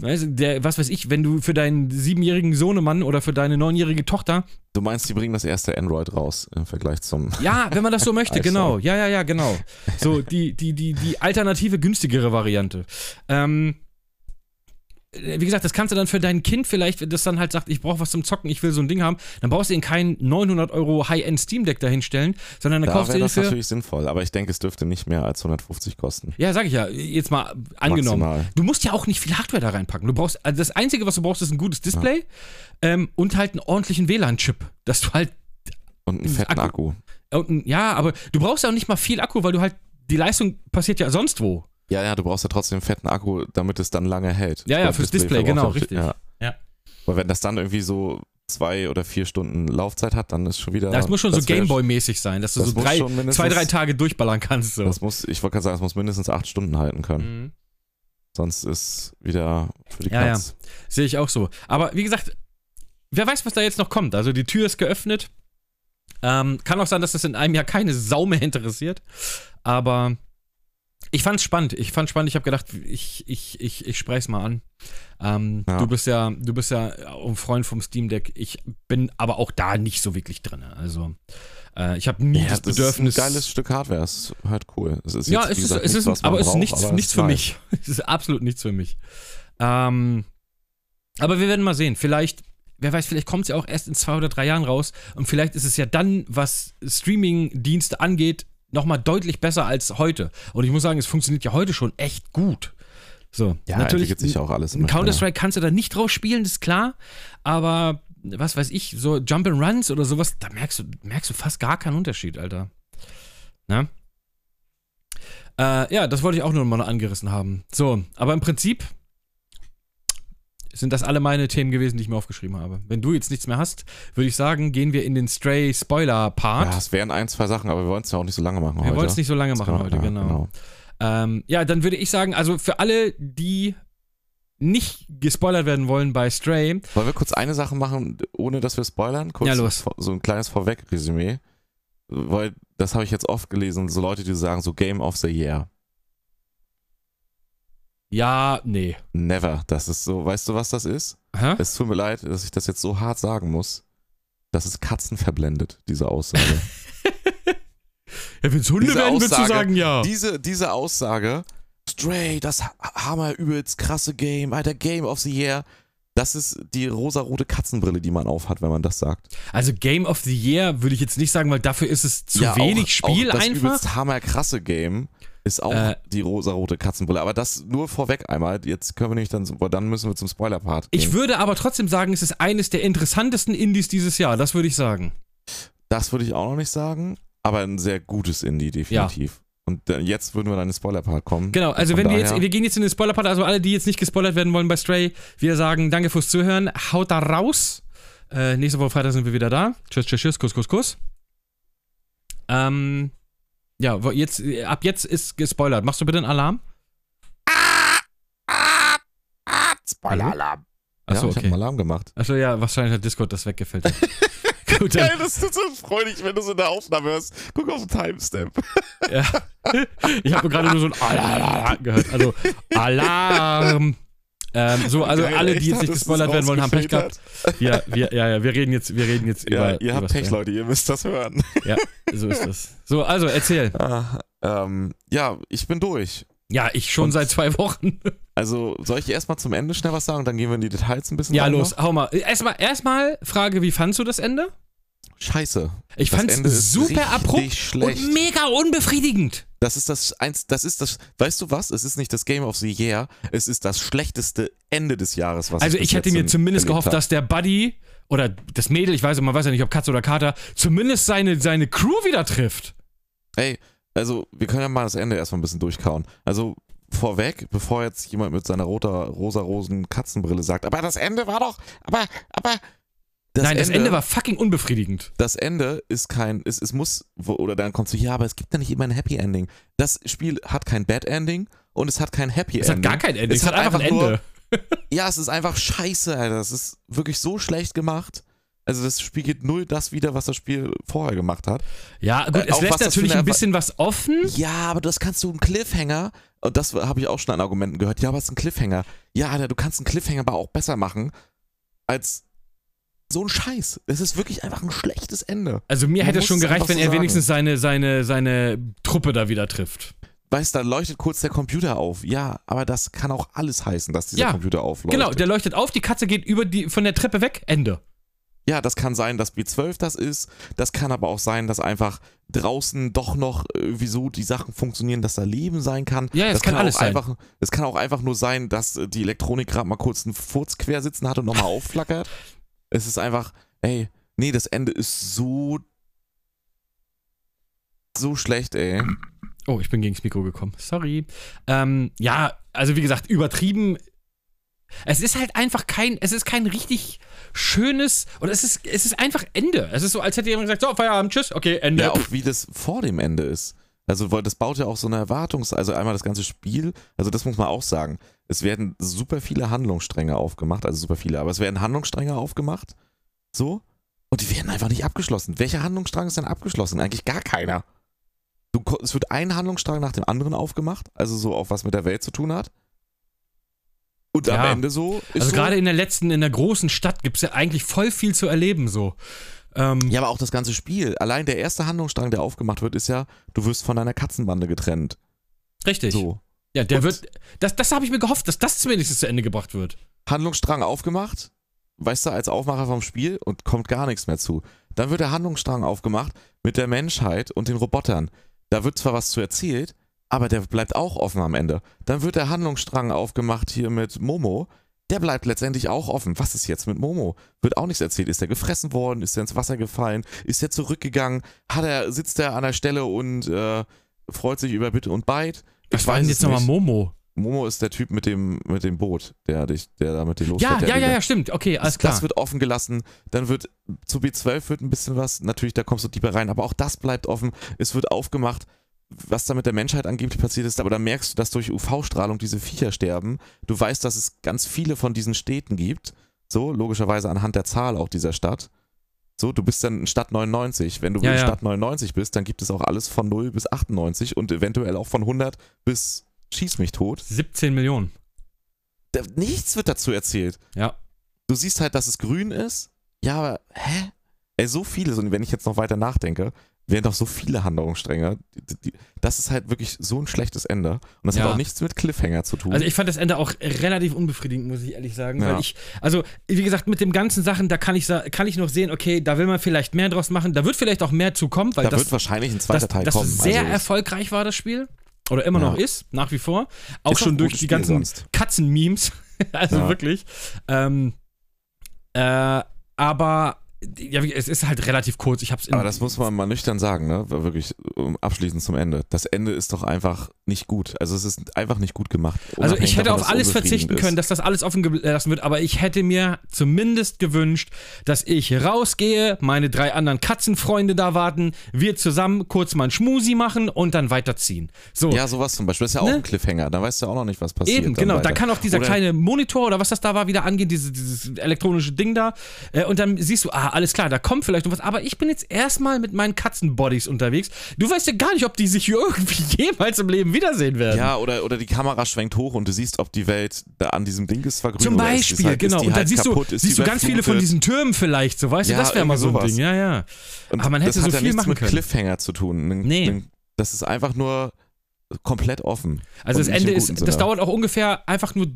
weißt du, der, was weiß ich, wenn du für deinen siebenjährigen Sohnemann oder für deine neunjährige Tochter, du meinst, die bringen das erste Android raus im Vergleich zum. ja, wenn man das so möchte, genau, ja, ja, ja, genau. So, die, die, die, die alternative, günstigere Variante. Ähm, wie gesagt, das kannst du dann für dein Kind vielleicht, wenn das dann halt sagt, ich brauche was zum Zocken, ich will so ein Ding haben, dann brauchst du ihn kein 900 Euro High-End Steam Deck dahinstellen, sondern dann Da kaufst du ihn das für. natürlich sinnvoll, aber ich denke, es dürfte nicht mehr als 150 kosten. Ja, sag ich ja, jetzt mal angenommen. Maximal. Du musst ja auch nicht viel Hardware da reinpacken. Du brauchst, also das Einzige, was du brauchst, ist ein gutes Display ähm, und halt einen ordentlichen WLAN-Chip, dass du halt Und einen fetten Akku. Akku. Und, ein- ja, aber du brauchst ja auch nicht mal viel Akku, weil du halt, die Leistung passiert ja sonst wo. Ja, ja, du brauchst ja trotzdem einen fetten Akku, damit es dann lange hält. Ja, ja, fürs Display, verbraucht genau, richtig. Ja. Ja. Weil wenn das dann irgendwie so zwei oder vier Stunden Laufzeit hat, dann ist schon wieder. Das muss schon so das wär- Gameboy-mäßig sein, dass du das so drei, zwei, drei Tage durchballern kannst. So. Das muss, ich wollte gerade sagen, es muss mindestens acht Stunden halten können. Mhm. Sonst ist wieder für die Ja, ja. Sehe ich auch so. Aber wie gesagt, wer weiß, was da jetzt noch kommt. Also die Tür ist geöffnet. Ähm, kann auch sein, dass das in einem Jahr keine Sau mehr interessiert. Aber ich fand's spannend. Ich fand's spannend. Ich habe gedacht, ich, ich, ich, ich spreche es mal an. Ähm, Ja. Du bist ja, du bist ja ein Freund vom Steam Deck. Ich bin aber auch da nicht so wirklich drin. Also äh, ich habe nie das das Bedürfnis. ist ein geiles Stück Hardware. Es ist halt cool. Es ist ja, jetzt, es ist, es nichts, ist, man aber es ist nichts, aber nichts für mich. Es ist absolut nichts für mich. Ähm, aber wir werden mal sehen. Vielleicht, wer weiß, vielleicht kommt es ja auch erst in zwei oder drei Jahren raus. Und vielleicht ist es ja dann, was Streaming-Dienste angeht, nochmal deutlich besser als heute. Und ich muss sagen, es funktioniert ja heute schon echt gut. So, Ja, natürlich. sich auch alles. Counter-Strike kannst du da nicht draus spielen, das ist klar. Aber was weiß ich, so Jump and Runs oder sowas, da merkst du, merkst du fast gar keinen Unterschied, Alter. Na? Äh, ja, das wollte ich auch nur mal angerissen haben. So, aber im Prinzip sind das alle meine Themen gewesen, die ich mir aufgeschrieben habe. Wenn du jetzt nichts mehr hast, würde ich sagen, gehen wir in den Stray-Spoiler-Part. Ja, es wären ein, zwei Sachen, aber wir wollen es ja auch nicht so lange machen wir heute. wollen es nicht so lange machen Genau, heute, ja, genau. Ähm, ja, dann würde ich sagen, also für alle, die nicht gespoilert werden wollen bei Stray, Wollen wir kurz eine Sache machen, ohne dass wir spoilern? Kurz Ja, los. So ein kleines Vorweg-Resümee. Weil das habe ich jetzt oft gelesen, so Leute, die sagen so Game of the Year. Ja, nee. Never. Das ist so, weißt du, was das ist? Hä? Es tut mir leid, dass ich das jetzt so hart sagen muss. Das ist Katzen verblendet, diese Aussage. Ja, wenn es Hunde Diese werden, würdest du sagen ja. diese, diese Aussage, Stray, das ha- Hammer, übelst krasse Game, Alter, Game of the Year. Das ist die rosarote Katzenbrille, die man aufhat, wenn man das sagt. Also Game of the Year würde ich jetzt nicht sagen, weil dafür ist es zu Ja, wenig auch, Spiel auch das einfach. übelst hammer krasse Game ist auch Äh. die rosarote Katzenbrille. Aber das nur vorweg einmal. Jetzt können wir nicht dann, dann müssen wir zum Spoiler-Part. Ich würde aber trotzdem sagen, es ist eines der interessantesten Indies dieses Jahr. Das würde ich sagen. das würde ich auch noch nicht sagen, aber ein sehr gutes Indie, definitiv. Und äh, jetzt würden wir dann in den Spoiler-Part kommen. Genau, also Von wenn wir jetzt, wir gehen jetzt in den Spoiler-Part, also alle, die jetzt nicht gespoilert werden wollen bei Stray, wir sagen danke fürs Zuhören, haut da raus. Äh, nächste Woche Freitag sind wir wieder da. Tschüss, tschüss, tschüss, Kuss, Kuss, Kuss. Ähm, ja, jetzt, ab jetzt ist gespoilert. Machst du bitte einen Alarm? Spoiler-Alarm. Achso, ja, ich okay. habe Alarm gemacht. Achso, ja, wahrscheinlich hat Discord das weggefällt. Gut, dann, Geil, das ist so freudig, wenn du so in der Aufnahme hörst. Guck auf den Timestamp. ja. Ich habe gerade nur so ein Alarm gehört. Also, Alarm. Ähm, so, also Geil, alle, die jetzt nicht gespoilert werden wollen, haben Pech gehabt. Ja, wir, ja, ja, wir reden jetzt, wir reden jetzt Ja, über. ihr habt Pech. Leute, ihr müsst das hören. Ja, so ist das. So, also erzähl. Ah, ähm, ja, ich bin durch. Ja, ich schon Und- seit zwei Wochen. Also, soll ich erstmal zum Ende schnell was sagen? Dann gehen wir in die Details ein bisschen Ja, los, noch? hau mal. Erstmal, erstmal Frage, wie fandst du das Ende? Scheiße. Ich Das fand's Ende super abrupt und mega unbefriedigend. Das ist das eins, das ist das, weißt du was? Es ist nicht das Game of the Year, es ist das schlechteste Ende des Jahres, was Also ich, ich hätte mir in- zumindest gehofft, dass der Buddy oder das Mädel, ich weiß, man weiß ja nicht, ob Katze oder Kater, zumindest seine, seine Crew wieder trifft. Ey, also wir können ja mal das Ende erstmal ein bisschen durchkauen. Also vorweg, bevor jetzt jemand mit seiner roter, rosa-rosen Katzenbrille sagt, aber das Ende war doch, aber, aber. Das Nein, das Ende war fucking unbefriedigend. Das Ende ist kein, es, es muss, wo- oder dann kommst du, ja, aber es gibt ja nicht immer ein Happy Ending. Das Spiel hat kein Bad Ending und es hat kein Happy Es hat Ending. gar kein Ende, Es es, hat hat einfach ein einfach nur- Ende. Ja, es ist einfach scheiße, Alter. Es ist wirklich so schlecht gemacht. Also das Spiel geht null das wieder, was das Spiel vorher gemacht hat. Ja, gut, Äh, es lässt natürlich ein bisschen was offen. Ja, aber das kannst du einen Cliffhanger, und das habe ich auch schon an Argumenten gehört, ja, aber es ist ein Cliffhanger. Ja, Alter, du kannst einen Cliffhanger aber auch besser machen als so ein Scheiß. Es ist wirklich einfach ein schlechtes Ende. Also mir Man hätte es schon gereicht, wenn so er sagen. wenigstens seine, seine, seine Truppe da wieder trifft. Weißt du, da leuchtet kurz der Computer auf. Ja, aber das kann auch alles heißen, dass dieser Ja, Computer aufleuchtet. Genau, der leuchtet auf, die Katze geht über die, von der Treppe weg, Ende. Ja, das kann sein, dass B12 das ist. Das kann aber auch sein, dass einfach draußen doch noch irgendwie so die Sachen funktionieren, dass da Leben sein kann. Ja, das kann alles auch sein. Einfach, es kann auch einfach nur sein, dass äh, die Elektronik gerade mal kurz einen Furz quer sitzen hat und nochmal aufflackert. Es ist einfach, ey, nee, das Ende ist so so schlecht, ey. Oh, ich bin gegen das Mikro gekommen. Sorry. Ähm, ja, also wie gesagt, übertrieben. Es ist halt einfach kein, es ist kein richtig schönes, oder es ist, es ist einfach Ende. Es ist so, als hätte jemand gesagt, so, Feierabend, tschüss, okay, Ende. Ja, auch wie das vor dem Ende ist. Also, weil das baut ja auch so eine Erwartungs-, also einmal das ganze Spiel, also das muss man auch sagen. Es werden super viele Handlungsstränge aufgemacht, also super viele, aber es werden Handlungsstränge aufgemacht. So. Und die werden einfach nicht abgeschlossen. Welcher Handlungsstrang ist denn abgeschlossen? Eigentlich gar keiner. Du, es wird ein Handlungsstrang nach dem anderen aufgemacht, also so auch was mit der Welt zu tun hat. Und am Ja. Ende so Also so, gerade in der letzten, in der großen Stadt gibt es ja eigentlich voll viel zu erleben so. Ähm, Ja, aber auch das ganze Spiel. Allein der erste Handlungsstrang, der aufgemacht wird, ist ja, du wirst von deiner Katzenbande getrennt. richtig. So. Ja, der Und- wird. Das, das habe ich mir gehofft, dass das zumindest zu Ende gebracht wird. Handlungsstrang aufgemacht, weißt du, als Aufmacher vom Spiel und kommt gar nichts mehr zu. Dann wird der Handlungsstrang aufgemacht mit der Menschheit und den Robotern. Da wird zwar was zu erzählt, aber der bleibt auch offen am Ende. Dann wird der Handlungsstrang aufgemacht hier mit Momo. Der bleibt letztendlich auch offen. Was ist jetzt mit Momo? Wird auch nichts erzählt. Ist er gefressen worden? Ist er ins Wasser gefallen? Ist er zurückgegangen? Hat er, sitzt er an der Stelle und äh, freut sich über Bitte und Beid? Was war denn es jetzt nochmal. Momo? Momo ist der Typ mit dem, mit dem Boot, der dich, der da mit dir Ja, losfährt. ja, ja, da- ja, stimmt. Okay, alles das, klar. das wird offen gelassen. Dann wird zu B12 wird ein bisschen was. Natürlich, da kommst du tiefer rein, aber auch das bleibt offen. Es wird aufgemacht, was da mit der Menschheit angeblich passiert ist. Aber da merkst du, dass durch UV-Strahlung diese Viecher sterben. Du weißt, dass es ganz viele von diesen Städten gibt. So, logischerweise anhand der Zahl auch dieser Stadt. So, du bist dann in Stadt 99. Wenn du Ja, in ja. Stadt 99 bist, dann gibt es auch alles von 0 bis 98 und eventuell auch von 100 bis Schieß mich tot. 17 Millionen. Da, nichts wird dazu erzählt. Ja. Du siehst halt, dass es grün ist. Ja, aber, hä? Ey, so viele, und wenn ich jetzt noch weiter nachdenke, wären doch so viele Handlungsstränge. Das ist halt wirklich so ein schlechtes Ende. Und das Ja. hat auch nichts mit Cliffhanger zu tun. Also ich fand das Ende auch relativ unbefriedigend, muss ich ehrlich sagen. Ja. Weil ich, also wie gesagt, mit den ganzen Sachen, da kann ich, kann ich noch sehen, okay, da will man vielleicht mehr draus machen. Da wird vielleicht auch mehr zu kommen, weil da das, wird wahrscheinlich ein zweiter das, Teil das kommen. sehr also, erfolgreich war, das Spiel. Oder immer Ja. noch ist, nach wie vor. Auch Ist schon durch die Spiel ganzen. Katzen-Memes. also wirklich. Ähm, äh, aber ja, es ist halt relativ kurz. Ich hab's aber das muss man mal nüchtern sagen, ne? Wirklich abschließend zum Ende. Das Ende ist doch einfach nicht gut. Also es ist einfach nicht gut gemacht. Also ich hätte davon, auf alles verzichten ist. können, dass das alles offen gelassen wird, aber ich hätte mir zumindest gewünscht, dass ich rausgehe, meine drei anderen Katzenfreunde da warten, wir zusammen kurz mal ein Schmusi machen und dann weiterziehen. So, Ja, sowas zum Beispiel. Das ist ja auch Ne? ein Cliffhanger. Da weißt du auch noch nicht, was passiert. eben, genau. Da kann auch dieser Oder- kleine Monitor oder was das da war wieder angehen, dieses, dieses elektronische Ding da. Äh, und dann siehst du, ah, alles klar, da kommt vielleicht noch was. Aber ich bin jetzt erstmal mit meinen Katzenbodies unterwegs. Du weißt ja gar nicht, ob die sich irgendwie jemals im Leben wiedersehen werden. Ja, oder, oder die Kamera schwenkt hoch und du siehst, ob die Welt da an diesem Ding ist vergrünt Zum ist- Beispiel, halt, genau. Und dann halt siehst kaputt, du, siehst du ganz viele von diesen Türmen vielleicht, so weißt Ja, du, das wäre mal so ein Ding, ja, ja. Und aber man hätte das hat so ja viel nichts machen mit können. Cliffhanger zu tun. Nee. Das ist einfach nur komplett offen. Also das Ende ist, das dauert auch ungefähr einfach nur,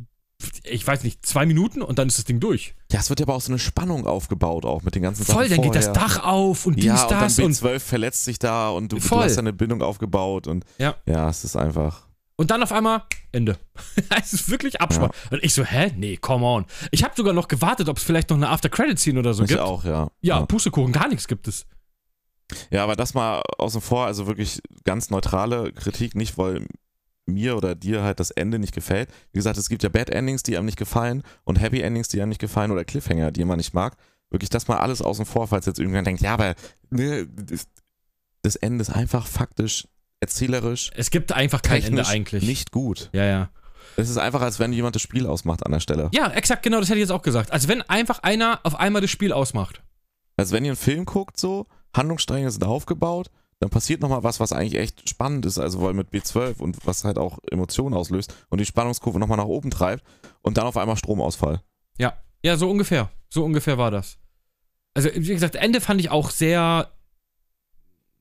ich weiß nicht, zwei Minuten und dann ist das Ding durch. Ja, es wird ja aber auch so eine Spannung aufgebaut, auch mit den ganzen Voll, Sachen dann geht das. Dach auf und dies, Ja, und dann das und, B12 verletzt sich da und du, du Voll. hast ja eine Bindung aufgebaut und Ja. ja, es ist einfach. und dann auf einmal Ende. es ist wirklich Abspann. Und ich so, hä? Nee, come on. Ich habe sogar noch gewartet, ob es vielleicht noch eine After-Credit-Scene oder so ich gibt. auch, ja. Ja, ja. Pustekuchen, gar nichts gibt es. Ja, aber das mal außen vor, also wirklich ganz neutrale Kritik, nicht weil mir oder dir halt das Ende nicht gefällt. Wie gesagt, es gibt ja Bad Endings, die einem nicht gefallen und Happy Endings, die einem nicht gefallen oder Cliffhanger, die man nicht mag. Wirklich das mal alles außen vor, falls jetzt irgendjemand denkt, ja, aber ne, das, Ende ist einfach faktisch, erzählerisch, Es gibt einfach kein Ende eigentlich. nicht gut. Ja, ja. Es ist einfach, als wenn jemand das Spiel ausmacht an der Stelle. Ja, exakt genau, das hätte ich jetzt auch gesagt. Als wenn einfach einer auf einmal das Spiel ausmacht. Als wenn ihr einen Film guckt, so, Handlungsstränge sind aufgebaut, dann passiert nochmal was, was eigentlich echt spannend ist, also weil mit B12 und was halt auch Emotionen auslöst und die Spannungskurve nochmal nach oben treibt und dann auf einmal Stromausfall. Ja. Ja, so ungefähr. So ungefähr war das. Also, wie gesagt, Ende fand ich auch sehr.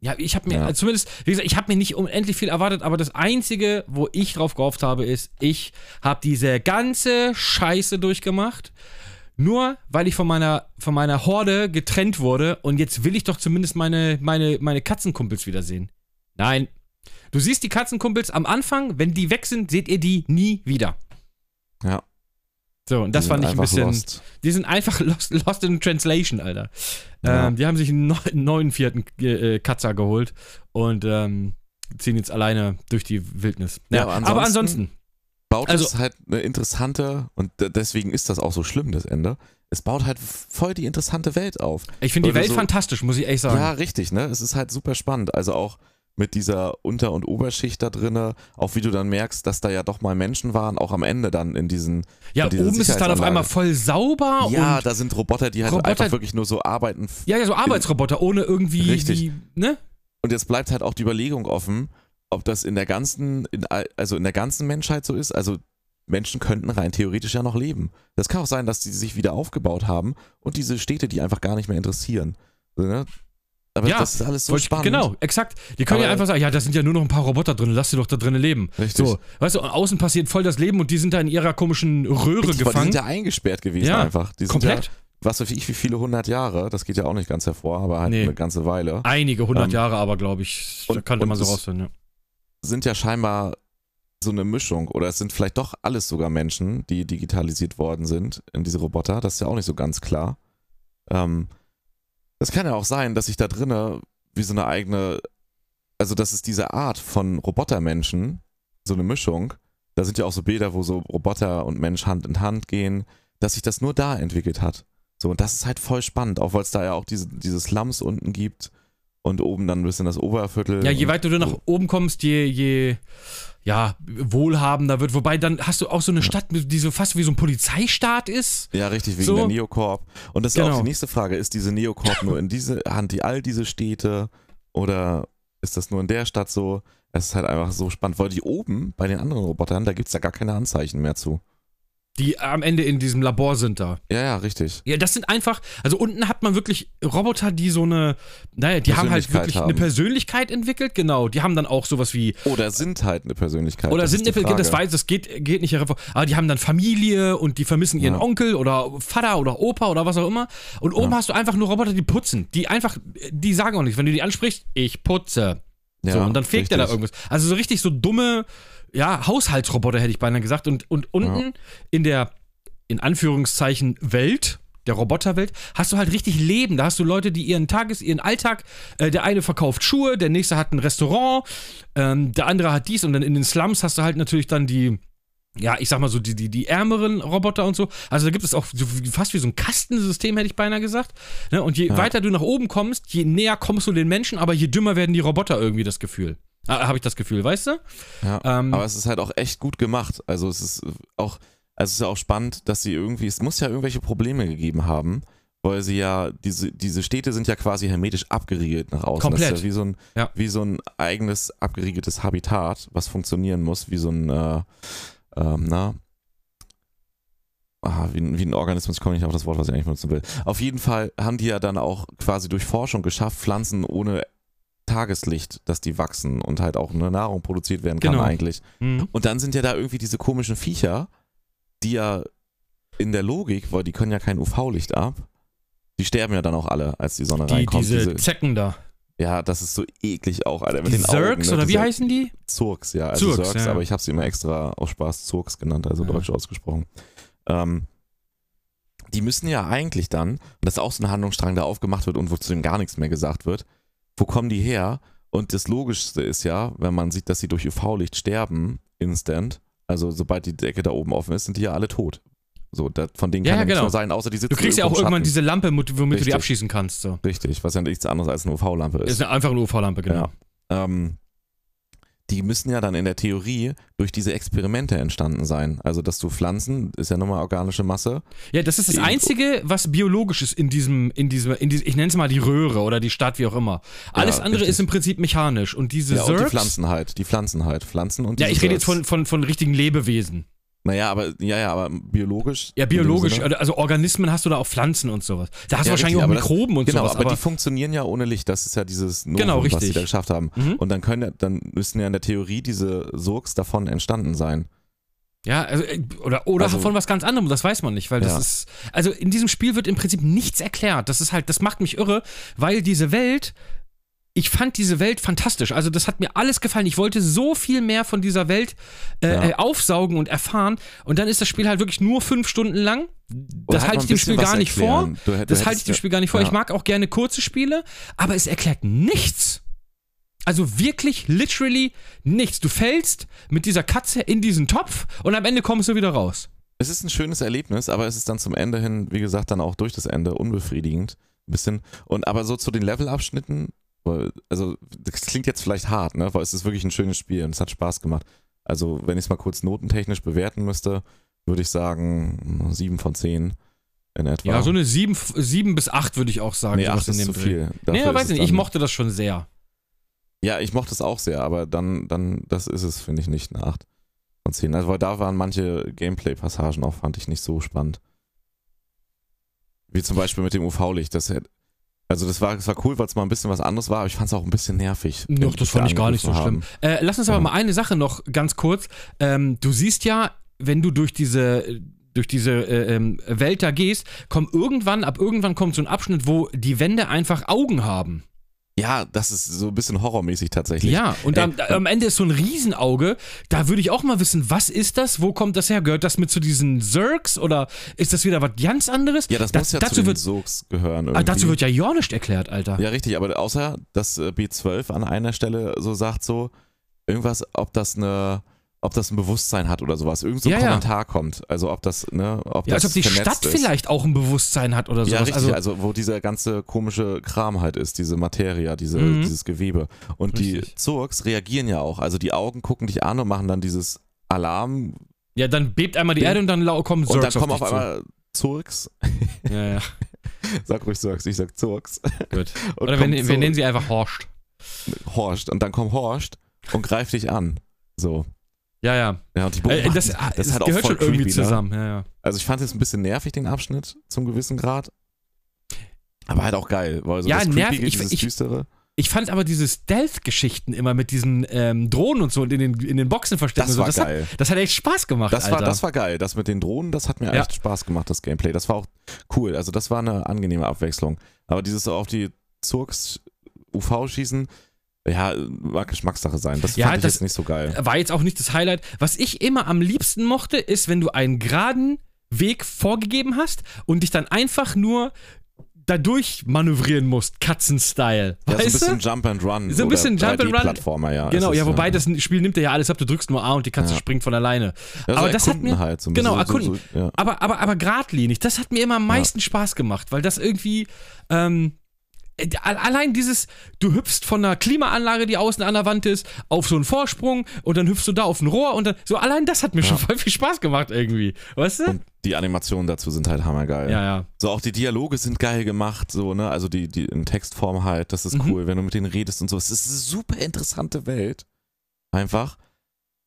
Ja, ich habe mir, Ja. also zumindest, wie gesagt, ich habe mir nicht unendlich viel erwartet, aber das Einzige, wo ich drauf gehofft habe, ist, ich habe diese ganze Scheiße durchgemacht, nur weil ich von meiner, von meiner Horde getrennt wurde und jetzt will ich doch zumindest meine, meine, meine Katzenkumpels wiedersehen. Nein. Du siehst die Katzenkumpels am Anfang, wenn die weg sind, seht ihr die nie wieder. Ja. So, und das fand ich ein bisschen. lost. Die sind einfach lost, lost in translation, Alter. Ja. Ähm, die haben sich einen neu- neuen vierten äh, Katzer geholt und ähm, ziehen jetzt alleine durch die Wildnis. Ja, Ja, aber aber ansonsten- ansonsten, Baut Also- es halt eine interessante, und deswegen ist das auch so schlimm, das Ende. Es baut halt voll die interessante Welt auf. ich finde die Welt so- fantastisch, muss ich ehrlich sagen. Ja, richtig, ne? Es ist halt super spannend. Also auch mit dieser Unter- und Oberschicht da drinne, auch wie du dann merkst, dass da ja doch mal Menschen waren, auch am Ende dann in diesen. Ja, in oben ist es dann auf einmal voll sauber Ja, da sind Roboter, die halt Roboter- einfach wirklich nur so arbeiten. ja, ja, so Arbeitsroboter ohne irgendwie Richtig. Die, ne? Und jetzt bleibt halt auch die Überlegung offen, ob das in der ganzen, in, also in der ganzen Menschheit so ist. Also Menschen könnten rein theoretisch ja noch leben. Das kann auch sein, dass die sich wieder aufgebaut haben und diese Städte, die einfach gar nicht mehr interessieren. Ne? Aber Ja, das ist alles so spannend. Genau, exakt. Die können ja Aber- einfach sagen, ja, da sind ja nur noch ein paar Roboter drin, lass sie doch da drinnen leben. Richtig. So, weißt du, und außen passiert voll das Leben und die sind da in ihrer komischen Röhre Richtig, weil die gefangen. sind ja eingesperrt gewesen Ja, einfach. Die sind Komplett. Ja, was weiß ich, wie viele hundert Jahre, das geht ja auch nicht ganz hervor, aber halt Nee. eine ganze Weile, Einige hundert Ähm, Jahre aber, glaube ich, da könnte man so rausfinden. Ja. Sind ja scheinbar so eine Mischung oder es sind vielleicht doch alles sogar Menschen, die digitalisiert worden sind in diese Roboter. Das ist ja auch nicht so ganz klar. Ähm, das kann ja auch sein, dass sich da drinne wie so eine eigene, also dass es diese Art von Robotermenschen, so eine Mischung, da sind ja auch so Bilder, wo so Roboter und Mensch Hand in Hand gehen, dass sich das nur da entwickelt hat. So, und das ist halt voll spannend, auch weil es da ja auch diese, diese Slums unten gibt und oben dann ein bisschen das Oberviertel. Ja, je weiter du nach oben kommst, je, je ja, wohlhabender wird. Wobei dann hast du auch so eine Stadt, die so fast wie so ein Polizeistaat ist. Ja, richtig, wegen So. der Neocorp. Und das ist Genau. auch die nächste Frage. Ist diese Neocorp nur in diese, Hand die all diese Städte oder ist das nur in der Stadt so? Es ist halt einfach so spannend, weil die oben bei den anderen Robotern, da gibt es da gar keine Anzeichen mehr zu. Die am Ende in diesem Labor sind da. Ja, ja, richtig. Ja, das sind einfach, also unten hat man wirklich Roboter, die so eine, naja, die haben halt wirklich haben. eine Persönlichkeit entwickelt, genau. Die haben dann auch sowas wie, Oder sind halt eine Persönlichkeit. oder sind eine, das weiß, das geht, geht nicht hervor, aber die haben dann Familie und die vermissen ihren Ja. Onkel oder Vater oder Opa oder was auch immer. Und oben Ja. hast du einfach nur Roboter, die putzen. Die einfach, die sagen auch nichts. Wenn du die ansprichst, ich putze. Ja, so, und dann fegt er da irgendwas. Also so richtig so dumme, ja, Haushaltsroboter hätte ich beinahe gesagt. Und, und unten in der, in Anführungszeichen, Welt, der Roboterwelt, hast du halt richtig Leben. Da hast du Leute, die ihren Tages-, ihren Alltag, äh, der eine verkauft Schuhe, der nächste hat ein Restaurant, ähm, der andere hat dies und dann in den Slums hast du halt natürlich dann die, ja, ich sag mal so, die, die, die ärmeren Roboter und so. Also da gibt es auch so fast wie so ein Kastensystem, hätte ich beinahe gesagt. Ne? Und je Ja. weiter du nach oben kommst, je näher kommst du den Menschen, aber je dümmer werden die Roboter irgendwie das Gefühl. Ah, Habe ich das Gefühl, weißt du? Ja, Ähm, aber es ist halt auch echt gut gemacht. Also es ist auch, also es ist ja auch spannend, dass sie irgendwie, es muss ja irgendwelche Probleme gegeben haben, weil sie ja, diese, diese Städte sind ja quasi hermetisch abgeriegelt nach außen. Das Komplett. ist ja wie so ein, Ja. wie so ein eigenes abgeriegeltes Habitat, was funktionieren muss, wie so ein, äh, ähm, na, ah, wie, ein- wie ein Organismus, ich komme nicht auf das Wort, was ich eigentlich benutzen will. Auf jeden Fall haben die ja dann auch quasi durch Forschung geschafft, Pflanzen ohne Tageslicht, dass die wachsen und halt auch eine Nahrung produziert werden kann Genau. eigentlich. mhm. Und dann sind ja da irgendwie diese komischen Viecher, die ja in der Logik, weil die können ja kein UV-Licht ab, die sterben ja dann auch alle, als die Sonne die, reinkommt. diese Zecken da. ja, das ist so eklig auch, Alter. Mit Die den Augen, Zergs ne? oder wie Diese heißen die? Zurks, ja. Also Zurks, Zurks, ja. aber ich habe sie immer extra aus Spaß Zurks genannt, also Ja. deutsch ausgesprochen. Ähm, die müssen ja eigentlich dann, und das ist auch so ein Handlungsstrang, der aufgemacht wird und wozu ihm gar nichts mehr gesagt wird, wo kommen die her? Und das Logischste ist ja, wenn man sieht, dass sie durch UV-Licht sterben, instant, also sobald die Decke da oben offen ist, sind die ja alle tot. So, da, von denen Ja, kann ja, ja, nichts genau. mehr sein, außer die sitzen Du kriegst ja auch irgendwann Schatten. diese Lampe, mit- womit du die Richtig. abschießen kannst. So. Richtig, was ja nichts anderes als eine UV-Lampe ist. Ist eine, einfach eine UV-Lampe, genau. Ja. ähm, die müssen ja dann in der Theorie durch diese Experimente entstanden sein. Also, dass du Pflanzen, ist ja nochmal organische Masse. Ja, das ist das Einzige, was biologisch ist in diesem, in diesem, in diesem, ich nenne es mal die Röhre oder die Stadt, wie auch immer. Alles Ja, andere richtig. ist im Prinzip mechanisch. Und diese Ja, und die Pflanzen halt. Die Pflanzen halt. Pflanzen und Ja, ich rede jetzt von, von, von richtigen Lebewesen. Naja, aber, ja, ja, aber biologisch. Ja, biologisch. Also Organismen hast du da auch Pflanzen und sowas. Da hast du Ja, wahrscheinlich richtig, auch aber das- Mikroben und Genau, sowas. aber, Aber, die funktionieren ja ohne Licht. Das ist ja dieses Novum, Genau, was sie richtig. da geschafft haben. Mhm. Und dann können ja, dann müssen ja in der Theorie diese Surks davon entstanden sein. ja, also, äh, oder, oder Also- von was ganz anderem, das weiß man nicht, weil das Ja. ist, also in diesem Spiel wird im Prinzip nichts erklärt. Das ist halt, das macht mich irre, weil diese Welt, ich fand diese Welt fantastisch. Also das hat mir alles gefallen. Ich wollte so viel mehr von dieser Welt äh, Ja. äh, aufsaugen und erfahren. Und dann ist das Spiel halt wirklich nur fünf Stunden lang. Das halt halte ich dem Spiel gar nicht vor. Das halte ich dem Spiel gar nicht vor. Ich mag auch gerne kurze Spiele, aber es erklärt nichts. Also wirklich, literally nichts. Du fällst mit dieser Katze in diesen Topf und am Ende kommst du wieder raus. Es ist ein schönes Erlebnis, aber es ist dann zum Ende hin, wie gesagt, dann auch durch das Ende unbefriedigend. Ein bisschen. Und aber so zu den Levelabschnitten, Also, das klingt jetzt vielleicht hart, ne? Weil es ist wirklich ein schönes Spiel und es hat Spaß gemacht. Also, wenn ich es mal kurz notentechnisch bewerten müsste, würde ich sagen, 7 von 10 in etwa. Ja, so eine 7, sieben bis 8 würde ich auch sagen. nee, sowas 8 ist zu Dreh. viel. Nee, Dafür weiß ist es nicht, ich mochte das schon sehr. Ja, ich mochte es auch sehr, aber dann, dann, das ist es, finde ich, nicht eine 8 von 10. Also, weil da waren manche Gameplay-Passagen auch, fand ich nicht so spannend. Wie zum Beispiel mit dem UV-Licht. Das hätte, also, das war, das war cool, weil es mal ein bisschen was anderes war, aber ich fand es auch ein bisschen nervig. Doch, das fand ich gar nicht so angegriffen schlimm. Äh, lass uns aber Ja. mal eine Sache noch ganz kurz. Ähm, du siehst ja, wenn du durch diese durch diese äh, ähm, Welt da gehst, kommt irgendwann, ab irgendwann kommt so ein Abschnitt, wo die Wände einfach Augen haben. Ja, das ist so ein bisschen horrormäßig tatsächlich. Ja, und am, am Ende ist so ein Riesenauge. Da würde ich auch mal wissen, was ist das? Wo kommt das her? Gehört das mit zu diesen Zergs oder ist das wieder was ganz anderes? Ja, das Da- muss ja dazu zu den wird, Sogs gehören. ah, Irgendwie. dazu wird ja nicht erklärt, Alter. Ja, richtig, aber außer, dass äh, B12 an einer Stelle so sagt, so irgendwas, ob das eine, ob das ein Bewusstsein hat oder sowas. Irgend so ein Ja, ja. Kommentar kommt. Also ob das, ne, ob Ja, das als ob die Stadt ist. vielleicht auch ein Bewusstsein hat oder sowas. Ja, richtig, also, also, wo dieser ganze komische Kram halt ist, diese Materia, diese, Mhm. dieses Gewebe. Und die Richtig. Zurks reagieren ja auch. Also die Augen gucken dich an und machen dann dieses Alarm ja, dann bebt einmal die Ding. Erde und dann kommen und dann kommen auf zu. einmal Zurks. Ja, ja, Sag ruhig Zurks, ich sag Zurks. gut. Und Oder wir, kommt wir so- nennen sie einfach Horst. Horst. Und dann kommt Horst und greift dich an. So. Ja, ja. Ja, und die Äh, beobachten- das, das ist halt auch gehört voll schon irgendwie creepy, ne? zusammen. Ja, ja. Also ich fand es ein bisschen nervig, den Abschnitt, zum gewissen Grad. Aber halt auch geil, weil so Ja, das nervig, ich- dieses ich- Düstere. Ich fand aber diese Stealth-Geschichten immer mit diesen ähm, Drohnen und so und in den, in den Boxen verstecken. Das so, war das geil. Hat, das hat echt Spaß gemacht, Das war, Alter. das war geil. Das mit den Drohnen, das hat mir Ja. echt Spaß gemacht, das Gameplay. Das war auch cool. Also das war eine angenehme Abwechslung. Aber dieses so auf die Zurks UV schießen, ja, mag Geschmackssache sein. Das Ja, fand ich das- jetzt nicht so geil. war jetzt auch nicht das Highlight. Was ich immer am liebsten mochte, ist, wenn du einen geraden Weg vorgegeben hast und dich dann einfach nur dadurch manövrieren musst, Katzen-Style. Ja, so ein Weißt bisschen du? Jump and Run. So ein oder bisschen Jump and Run. 3D-Plattformer, ja. Genau, ja, wobei das Spiel nimmt dir ja alles ab, du drückst nur A und die Katze Ja. springt von alleine. ja, so aber das hat mir- halt so genau, so, erkunden. so, ja. Aber, aber, aber geradlinig, das hat mir immer am meisten Spaß gemacht, weil das irgendwie, ähm, äh, allein dieses, du hüpfst von einer Klimaanlage, die außen an der Wand ist, auf so einen Vorsprung und dann hüpfst du da auf ein Rohr und dann, so allein das hat mir schon voll viel Spaß gemacht irgendwie, weißt du? Und die Animationen dazu sind halt hammergeil. ja, ja. So auch die Dialoge sind geil gemacht, so, ne? Also die, die in Textform halt, das ist Mhm. cool, wenn du mit denen redest und so. Es ist eine super interessante Welt. Einfach.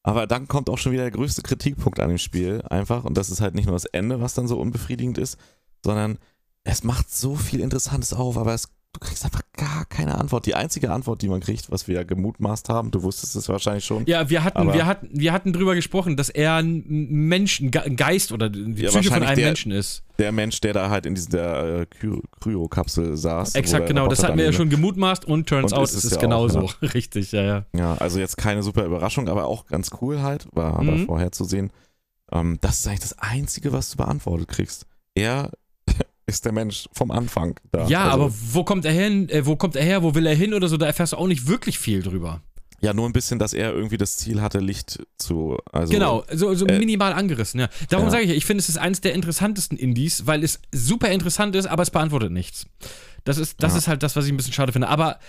Aber dann kommt auch schon wieder der größte Kritikpunkt an dem Spiel, einfach. Und das ist halt nicht nur das Ende, was dann so unbefriedigend ist, sondern es macht so viel Interessantes auf, aber es, du kriegst einfach gar keine Antwort. Die einzige Antwort, die man kriegt, was wir ja gemutmaßt haben, du wusstest es wahrscheinlich schon. Ja, wir hatten, wir hatten, wir hatten drüber gesprochen, dass er ein Mensch, ein Ge- ein Geist oder die Ja, Psyche von einem der- Menschen ist. Der Mensch, der da halt in dieser äh, Kry- Kryokapsel saß. Exakt, genau. Das hatten wir ja schon gemutmaßt und turns Und out, ist es ist ja genauso. auch, Richtig, ja, ja. Ja, also jetzt keine super Überraschung, aber auch ganz cool halt, war aber Mhm. vorherzusehen. Ähm, das ist eigentlich das Einzige, was du beantwortet kriegst. Er ist der Mensch vom Anfang da. Ja, also, aber wo kommt er hin? Äh, wo kommt er her? Wo will er hin oder so? Da erfährst du auch nicht wirklich viel drüber. Ja, nur ein bisschen, dass er irgendwie das Ziel hatte, Licht zu. Also, genau, so, so äh, minimal angerissen, ja. Darum ja. sage ich ich finde, es ist eines der interessantesten Indies, weil es super interessant ist, aber es beantwortet nichts. Das ist, das Ja. ist halt das, was ich ein bisschen schade finde. Aber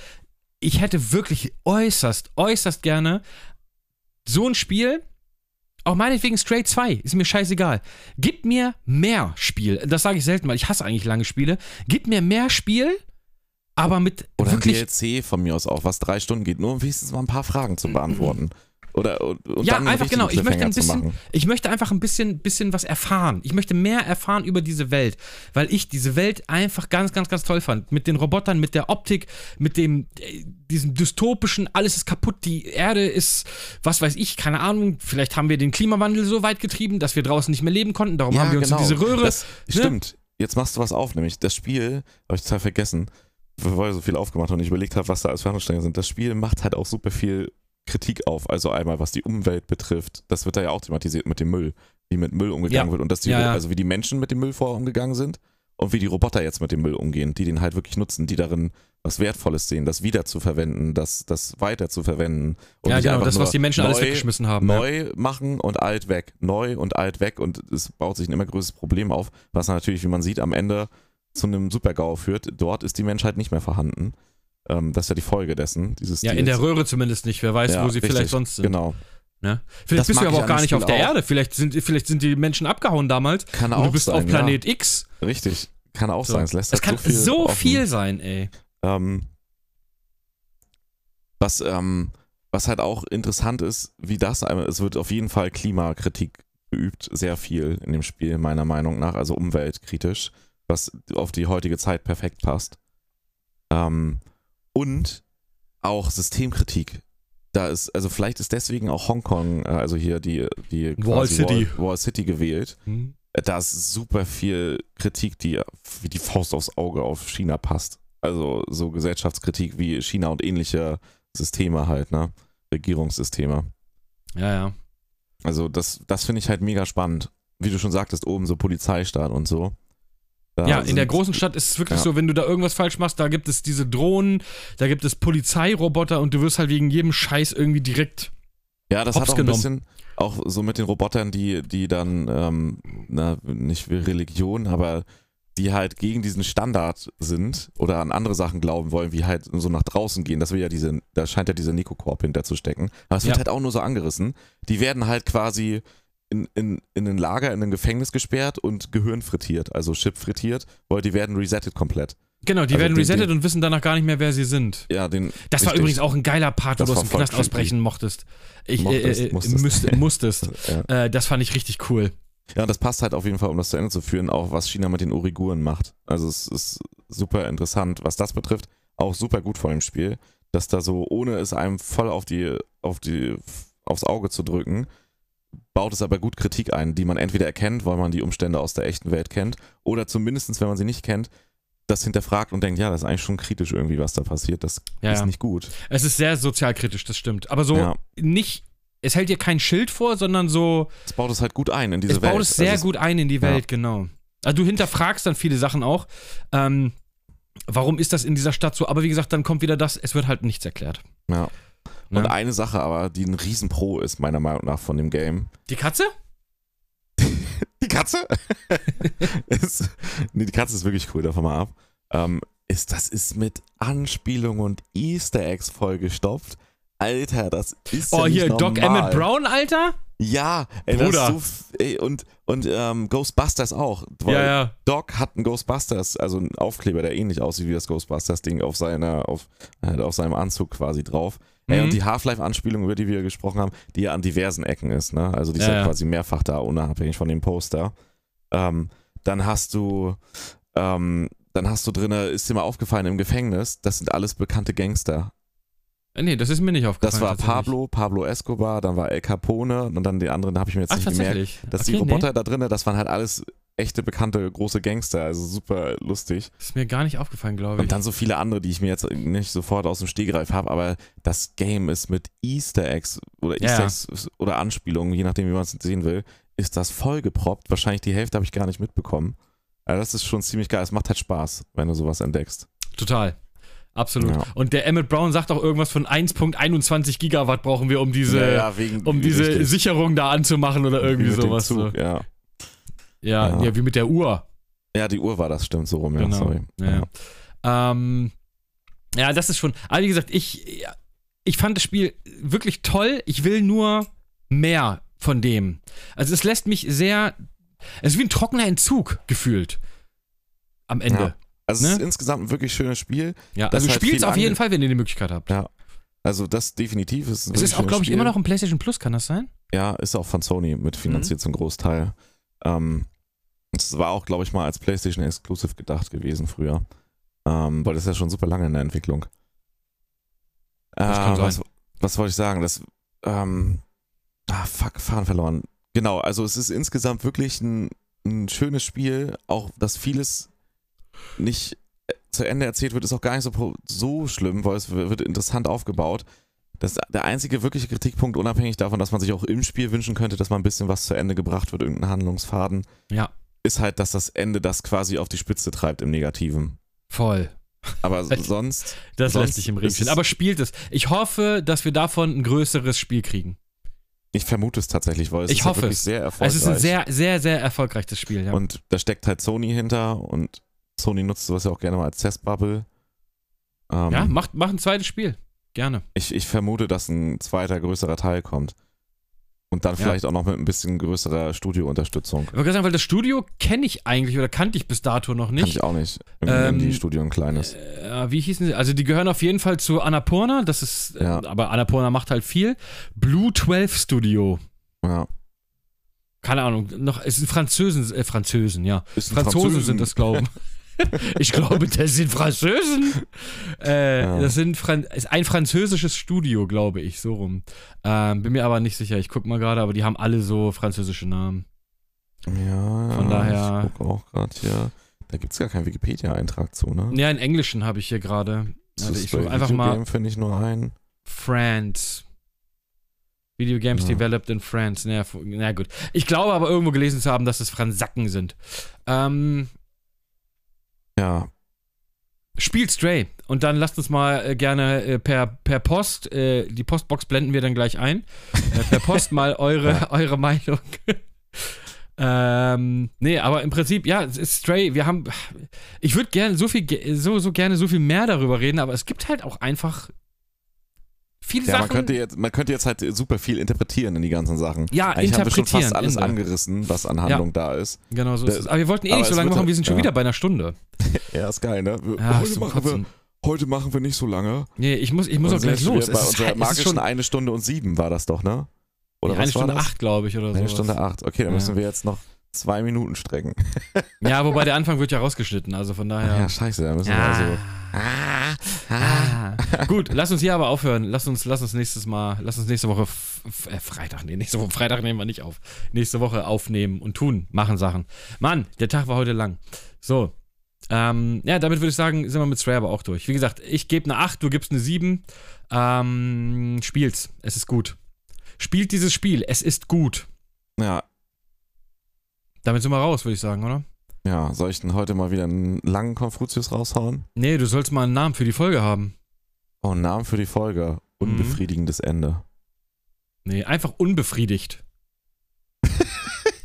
ich hätte wirklich äußerst, äußerst gerne so ein Spiel, auch meinetwegen Stray 2, ist mir scheißegal. Gib mir mehr Spiel. Das sage ich selten mal. Ich hasse eigentlich lange Spiele. Gib mir mehr Spiel, aber mit Oder ein wirklich DLC von mir aus auch, was drei Stunden geht, nur um wenigstens mal ein paar Fragen zu beantworten. Oder und, und ja, einfach genau. Ich möchte ein bisschen, ich möchte einfach ein bisschen, bisschen was erfahren. Ich möchte mehr erfahren über diese Welt, weil ich diese Welt einfach ganz, ganz, ganz toll fand. Mit den Robotern, mit der Optik, mit dem, äh, diesem dystopischen, alles ist kaputt, die Erde ist, was weiß ich, keine Ahnung. Vielleicht haben wir den Klimawandel so weit getrieben, dass wir draußen nicht mehr leben konnten. Darum haben wir uns in diese Röhre. genau. Das, ne? Stimmt. Jetzt machst du was auf, nämlich das Spiel, habe ich total vergessen, weil ich so viel aufgemacht habe und ich überlegt habe, was da als Verhandlungsstränge sind. Das Spiel macht halt auch super viel Kritik auf. Also einmal, was die Umwelt betrifft. Das wird da ja auch thematisiert mit dem Müll, wie mit Müll umgegangen Ja. wird und dass die, Ja, ja. also wie die Menschen mit dem Müll vorher umgegangen sind und wie die Roboter jetzt mit dem Müll umgehen, die den halt wirklich nutzen, die darin was Wertvolles sehen, das wieder zu verwenden, das, das weiter zu verwenden. Und ja, genau, das, was die Menschen alles neu- weggeschmissen haben. ja. neu machen und alt weg, neu und alt weg und es baut sich ein immer größeres Problem auf, was natürlich, wie man sieht, am Ende zu einem Super-GAU führt. Dort ist die Menschheit nicht mehr vorhanden. Ähm, das ist ja die Folge dessen, dieses Ja, in der Röhre zumindest nicht. Wer weiß, Ja, wo sie richtig, vielleicht sonst sind. Genau. Ne? Vielleicht Das bist du aber auch gar nicht auf Spiel der auch. Erde. Vielleicht sind, vielleicht sind die Menschen abgehauen damals Kann auch du bist sein, auf Planet X. Ja. Richtig. Kann auch So. sein. Es lässt Das halt kann so offen. viel sein, ey. Ähm, was, ähm, was halt auch interessant ist, wie das, einmal- es wird auf jeden Fall Klimakritik geübt, sehr viel in dem Spiel, meiner Meinung nach, also umweltkritisch, was auf die heutige Zeit perfekt passt. Ähm, und auch Systemkritik. Da ist, also vielleicht ist deswegen auch Hongkong, äh, also hier die, die Wall City. Wall, Wall City gewählt. Hm. Da ist super viel Kritik, die wie die Faust aufs Auge auf China passt. Also so Gesellschaftskritik wie China und ähnliche Systeme halt, ne? Regierungssysteme. Ja, ja. Also das, das finde ich halt mega spannend. Wie du schon sagtest, oben so Polizeistaat und so. Da Ja, in der großen Stadt ist es wirklich Ja. so, wenn du da irgendwas falsch machst, da gibt es diese Drohnen, da gibt es Polizeiroboter und du wirst halt wegen jedem Scheiß irgendwie direkt. Ja, das hops hat auch ein genommen. bisschen, auch so mit den Robotern, die, die dann, ähm, na, nicht wie Religion, aber die halt gegen diesen Standard sind oder an andere Sachen glauben wollen, wie halt so nach draußen gehen. Das will ja diese, da scheint ja dieser Nekokorp hinterzustecken. Aber es wird Ja. halt auch nur so angerissen. Die werden halt quasi in, in, in ein Lager, in ein Gefängnis gesperrt und Gehirn frittiert, also Chip frittiert, weil die werden resettet komplett. Genau, die Also werden die- resettet die- und wissen danach gar nicht mehr, wer sie sind. Ja, den. Das war richtig. übrigens auch ein geiler Part, wo du aus war dem Knast ausbrechen mochtest. Ich, Mochtest, äh, äh, musstest. müsst, musstest. Ja. Äh, das fand ich richtig cool. Ja, und das passt halt auf jeden Fall, um das zu Ende zu führen, auch was China mit den Uiguren macht. Also es ist super interessant, was das betrifft. Auch super gut vor dem Spiel, dass da so, ohne es einem voll auf die, auf die, aufs Auge zu drücken, baut es aber gut Kritik ein, die man entweder erkennt, weil man die Umstände aus der echten Welt kennt, oder zumindestens, wenn man sie nicht kennt, das hinterfragt und denkt, ja, das ist eigentlich schon kritisch irgendwie, was da passiert. Das Ja, ist ja. nicht gut. Es ist sehr sozialkritisch, das stimmt. Aber so Ja. nicht, es hält dir kein Schild vor, sondern so, Es baut es halt gut ein in diese es Welt. baut es sehr also gut ein in die ja. Welt, genau. Also du hinterfragst dann viele Sachen auch. Ähm, warum ist das in dieser Stadt so? Aber wie gesagt, dann kommt wieder das, es wird halt nichts erklärt. Ja. Und Ne? eine Sache aber, die ein Riesenpro ist, meiner Meinung nach, von dem Game, Die Katze? Die Katze? ist, nee, die Katze ist wirklich cool, davon mal ab. Ähm, ist, das ist mit Anspielung und Easter Eggs vollgestopft. Alter, das ist Oh, ja hier, Doc normal. Emmett Brown, Alter? Ja, ey, Bruder. Das ist so, ey, und und ähm, Ghostbusters auch. Weil Ja, ja. Doc hat einen Ghostbusters, also einen Aufkleber, der ähnlich aussieht wie das Ghostbusters-Ding auf seiner, auf, äh, auf seinem Anzug quasi drauf. Ey, Mhm. und die Half-Life-Anspielung, über die wir gesprochen haben, die ja an diversen Ecken ist, ne? Also die ist Ja, ja, quasi mehrfach da, unabhängig von dem Poster. Ähm, dann hast du, ähm, dann hast du drinne, ist dir mal aufgefallen im Gefängnis, das sind alles bekannte Gangster. Äh, Nee, das ist mir nicht aufgefallen. Das war. Pablo, Pablo Escobar, dann war El Capone und dann die anderen, da habe ich mir jetzt Ach, nicht gemerkt. Dass okay, die Roboter da drinnen, das waren halt alles echte bekannte große Gangster, also super lustig. Ist mir gar nicht aufgefallen, glaube ich. Und dann so viele andere, die ich mir jetzt nicht sofort aus dem Stegreif habe, aber das Game ist mit Easter Eggs oder Easter ja. Eggs oder Anspielungen, je nachdem, wie man es sehen will, ist das vollgeproppt. Wahrscheinlich die Hälfte habe ich gar nicht mitbekommen. Aber das ist schon ziemlich geil. Es macht halt Spaß, wenn du sowas entdeckst. Total. Absolut. Ja. Und der Emmett Brown sagt auch irgendwas von 1.21 Gigawatt brauchen wir, um diese, ja, ja, wegen, um diese. Sicherung da anzumachen oder irgendwie sowas. Zug, So. Ja. Ja, Ja. ja, wie mit der Uhr. ja, die Uhr war das, stimmt so rum, ja, Genau. sorry. Ja, ja. Ähm, ja, das ist schon. Aber wie gesagt, ich, ich fand das Spiel wirklich toll. Ich will nur mehr von dem. Also es lässt mich sehr. Es ist wie ein trockener Entzug gefühlt. Am Ende. Ja. Also es Ne? ist insgesamt ein wirklich schönes Spiel. Ja, Das also halt spielt es auf jeden Fall, wenn ihr die Möglichkeit habt. Ja. Also das definitiv ist ein Es ist auch, glaube ich, Spiel. immer noch im PlayStation Plus, kann das sein? Ja, ist auch von Sony mitfinanziert Mhm. zum Großteil. Ähm, es war auch, glaube ich, mal als PlayStation Exclusive gedacht gewesen früher. Ähm, weil das ist ja schon super lange in der Entwicklung. Äh, Das was, sein. was wollte ich sagen? Das, ähm, ah, fuck, Fahren verloren. Genau, also es ist insgesamt wirklich ein, ein schönes Spiel, auch dass vieles nicht äh, zu Ende erzählt wird, ist auch gar nicht so, so schlimm, weil es wird interessant aufgebaut. Das, der einzige wirkliche Kritikpunkt, unabhängig davon, dass man sich auch im Spiel wünschen könnte, dass mal ein bisschen was zu Ende gebracht wird, irgendein Handlungsfaden, Ja, ist halt, dass das Ende das quasi auf die Spitze treibt im Negativen. voll. Aber sonst, Das Sonst lässt sich im Regen stehen. Aber spielt es. Ich hoffe, dass wir davon ein größeres Spiel kriegen. ich vermute es tatsächlich, weil es Ich ist hoffe wirklich es. sehr erfolgreich. Es ist ein sehr, sehr, sehr erfolgreiches Spiel, ja. Und da steckt halt Sony hinter und Sony nutzt sowas ja auch gerne mal als Testbubble. Ähm, Ja, macht, macht ein zweites Spiel. Gerne. ich, ich vermute, dass ein zweiter, größerer Teil kommt. Und dann Ja. vielleicht auch noch mit ein bisschen größerer Studiounterstützung. Ich wollte gerade sagen, weil das Studio kenne ich eigentlich oder kannte ich bis dato noch Kann nicht. ich auch nicht. Im Ähm, Indie-Studio ein kleines. Äh, wie hießen sie? Also die gehören auf jeden Fall zu Annapurna, das ist, Ja. äh, aber Annapurna macht halt viel. Blue 12 Studio. Ja. Keine Ahnung, noch, es sind Französen, äh, Französen, ja. Franzosen, Französen. sind das, glauben. ich glaube, das sind Französen. Äh, Ja. Das sind Fran ist ein französisches Studio, glaube ich, so rum. Ähm, bin mir aber nicht sicher. Ich gucke mal gerade, aber die haben alle so französische Namen. Ja, Von daher- Ich gucke auch gerade hier. Da gibt es gar keinen Wikipedia-Eintrag zu, ne? Ja, in Englischen habe ich hier gerade. Ist ich suche einfach mal finde ich nur ein. France. Video Games Ja. developed in France. Na, na gut. Ich glaube aber irgendwo gelesen zu haben, dass es Fransacken sind. Ähm, Ja, spielt Stray. Und dann lasst uns mal äh, gerne äh, per, per Post, äh, die Postbox blenden wir dann gleich ein, äh, per Post mal eure, eure Meinung. ähm, nee, aber im Prinzip, ja, es ist Stray, wir haben, ich würde gerne so viel, so, so gerne so viel mehr darüber reden, aber es gibt halt auch einfach viele ja man, Sachen. könnte jetzt, man könnte jetzt halt super viel interpretieren in die ganzen Sachen. ja, Eigentlich haben wir schon fast alles angerissen, was an Handlung da ist. Genau so ist es. Aber wir wollten eh nicht so lange machen, halt- wir sind schon ja. wieder bei einer Stunde. Ja, ist geil, ne? Wir- Ja, heute, machen wir, heute machen wir nicht so lange. Nee, ich muss, ich muss auch gleich los. Bei Es ist, unserer ist magischen schon eine Stunde und sieben war das doch, ne? Oder was eine Stunde acht, glaube ich, oder so. Eine Stunde acht. Okay, dann Ja. müssen wir jetzt noch zwei Minuten strecken. Ja, wobei der Anfang wird ja rausgeschnitten, also von daher. Ja, scheiße, da müssen wir also. Ah, ah. Ah. Gut, lass uns hier aber aufhören. Lass uns, lass uns nächstes Mal, lass uns nächste Woche äh, Freitag, nee, nächste Woche Freitag nehmen wir nicht auf. Nächste Woche aufnehmen und tun, machen Sachen. Mann, der Tag war heute lang. So. Ähm, ja, damit würde ich sagen, sind wir mit Stray aber auch durch. Wie gesagt, ich gebe eine 8, du gibst eine 7. Ähm, spielt's. Es ist gut. Spielt dieses Spiel. Es ist gut. Ja, Damit sind wir raus, würde ich sagen, oder? ja, soll ich denn heute mal wieder einen langen Konfuzius raushauen? Nee, du sollst mal einen Namen für die Folge haben. Oh, einen Namen für die Folge. Mhm. Unbefriedigendes Ende. Nee, einfach unbefriedigt.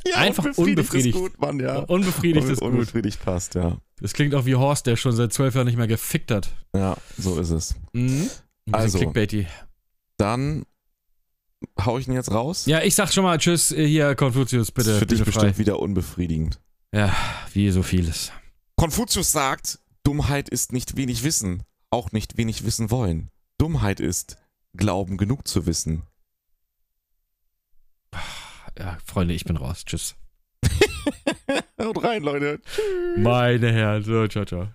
Ja, Einfach unbefriedigt. Ist gut, Mann, ja. Unbefriedigt ist gut. Unbefriedigt passt, ja. Das klingt auch wie Horst, der schon seit zwölf Jahren nicht mehr gefickt hat. Ja, so ist es. Mhm. Also. Clickbaity. Dann hau ich ihn jetzt raus. Ja, ich sag schon mal Tschüss, äh, hier Konfuzius, ist bitte. für dich frei. bestimmt wieder unbefriedigend. Ja, wie so vieles. Konfuzius sagt, Dummheit ist nicht wenig Wissen, auch nicht wenig wissen wollen. Dummheit ist, Glauben genug zu wissen. Ja, Freunde, ich bin raus. Tschüss. Haut rein, Leute. Meine Herren, so, ciao, ciao.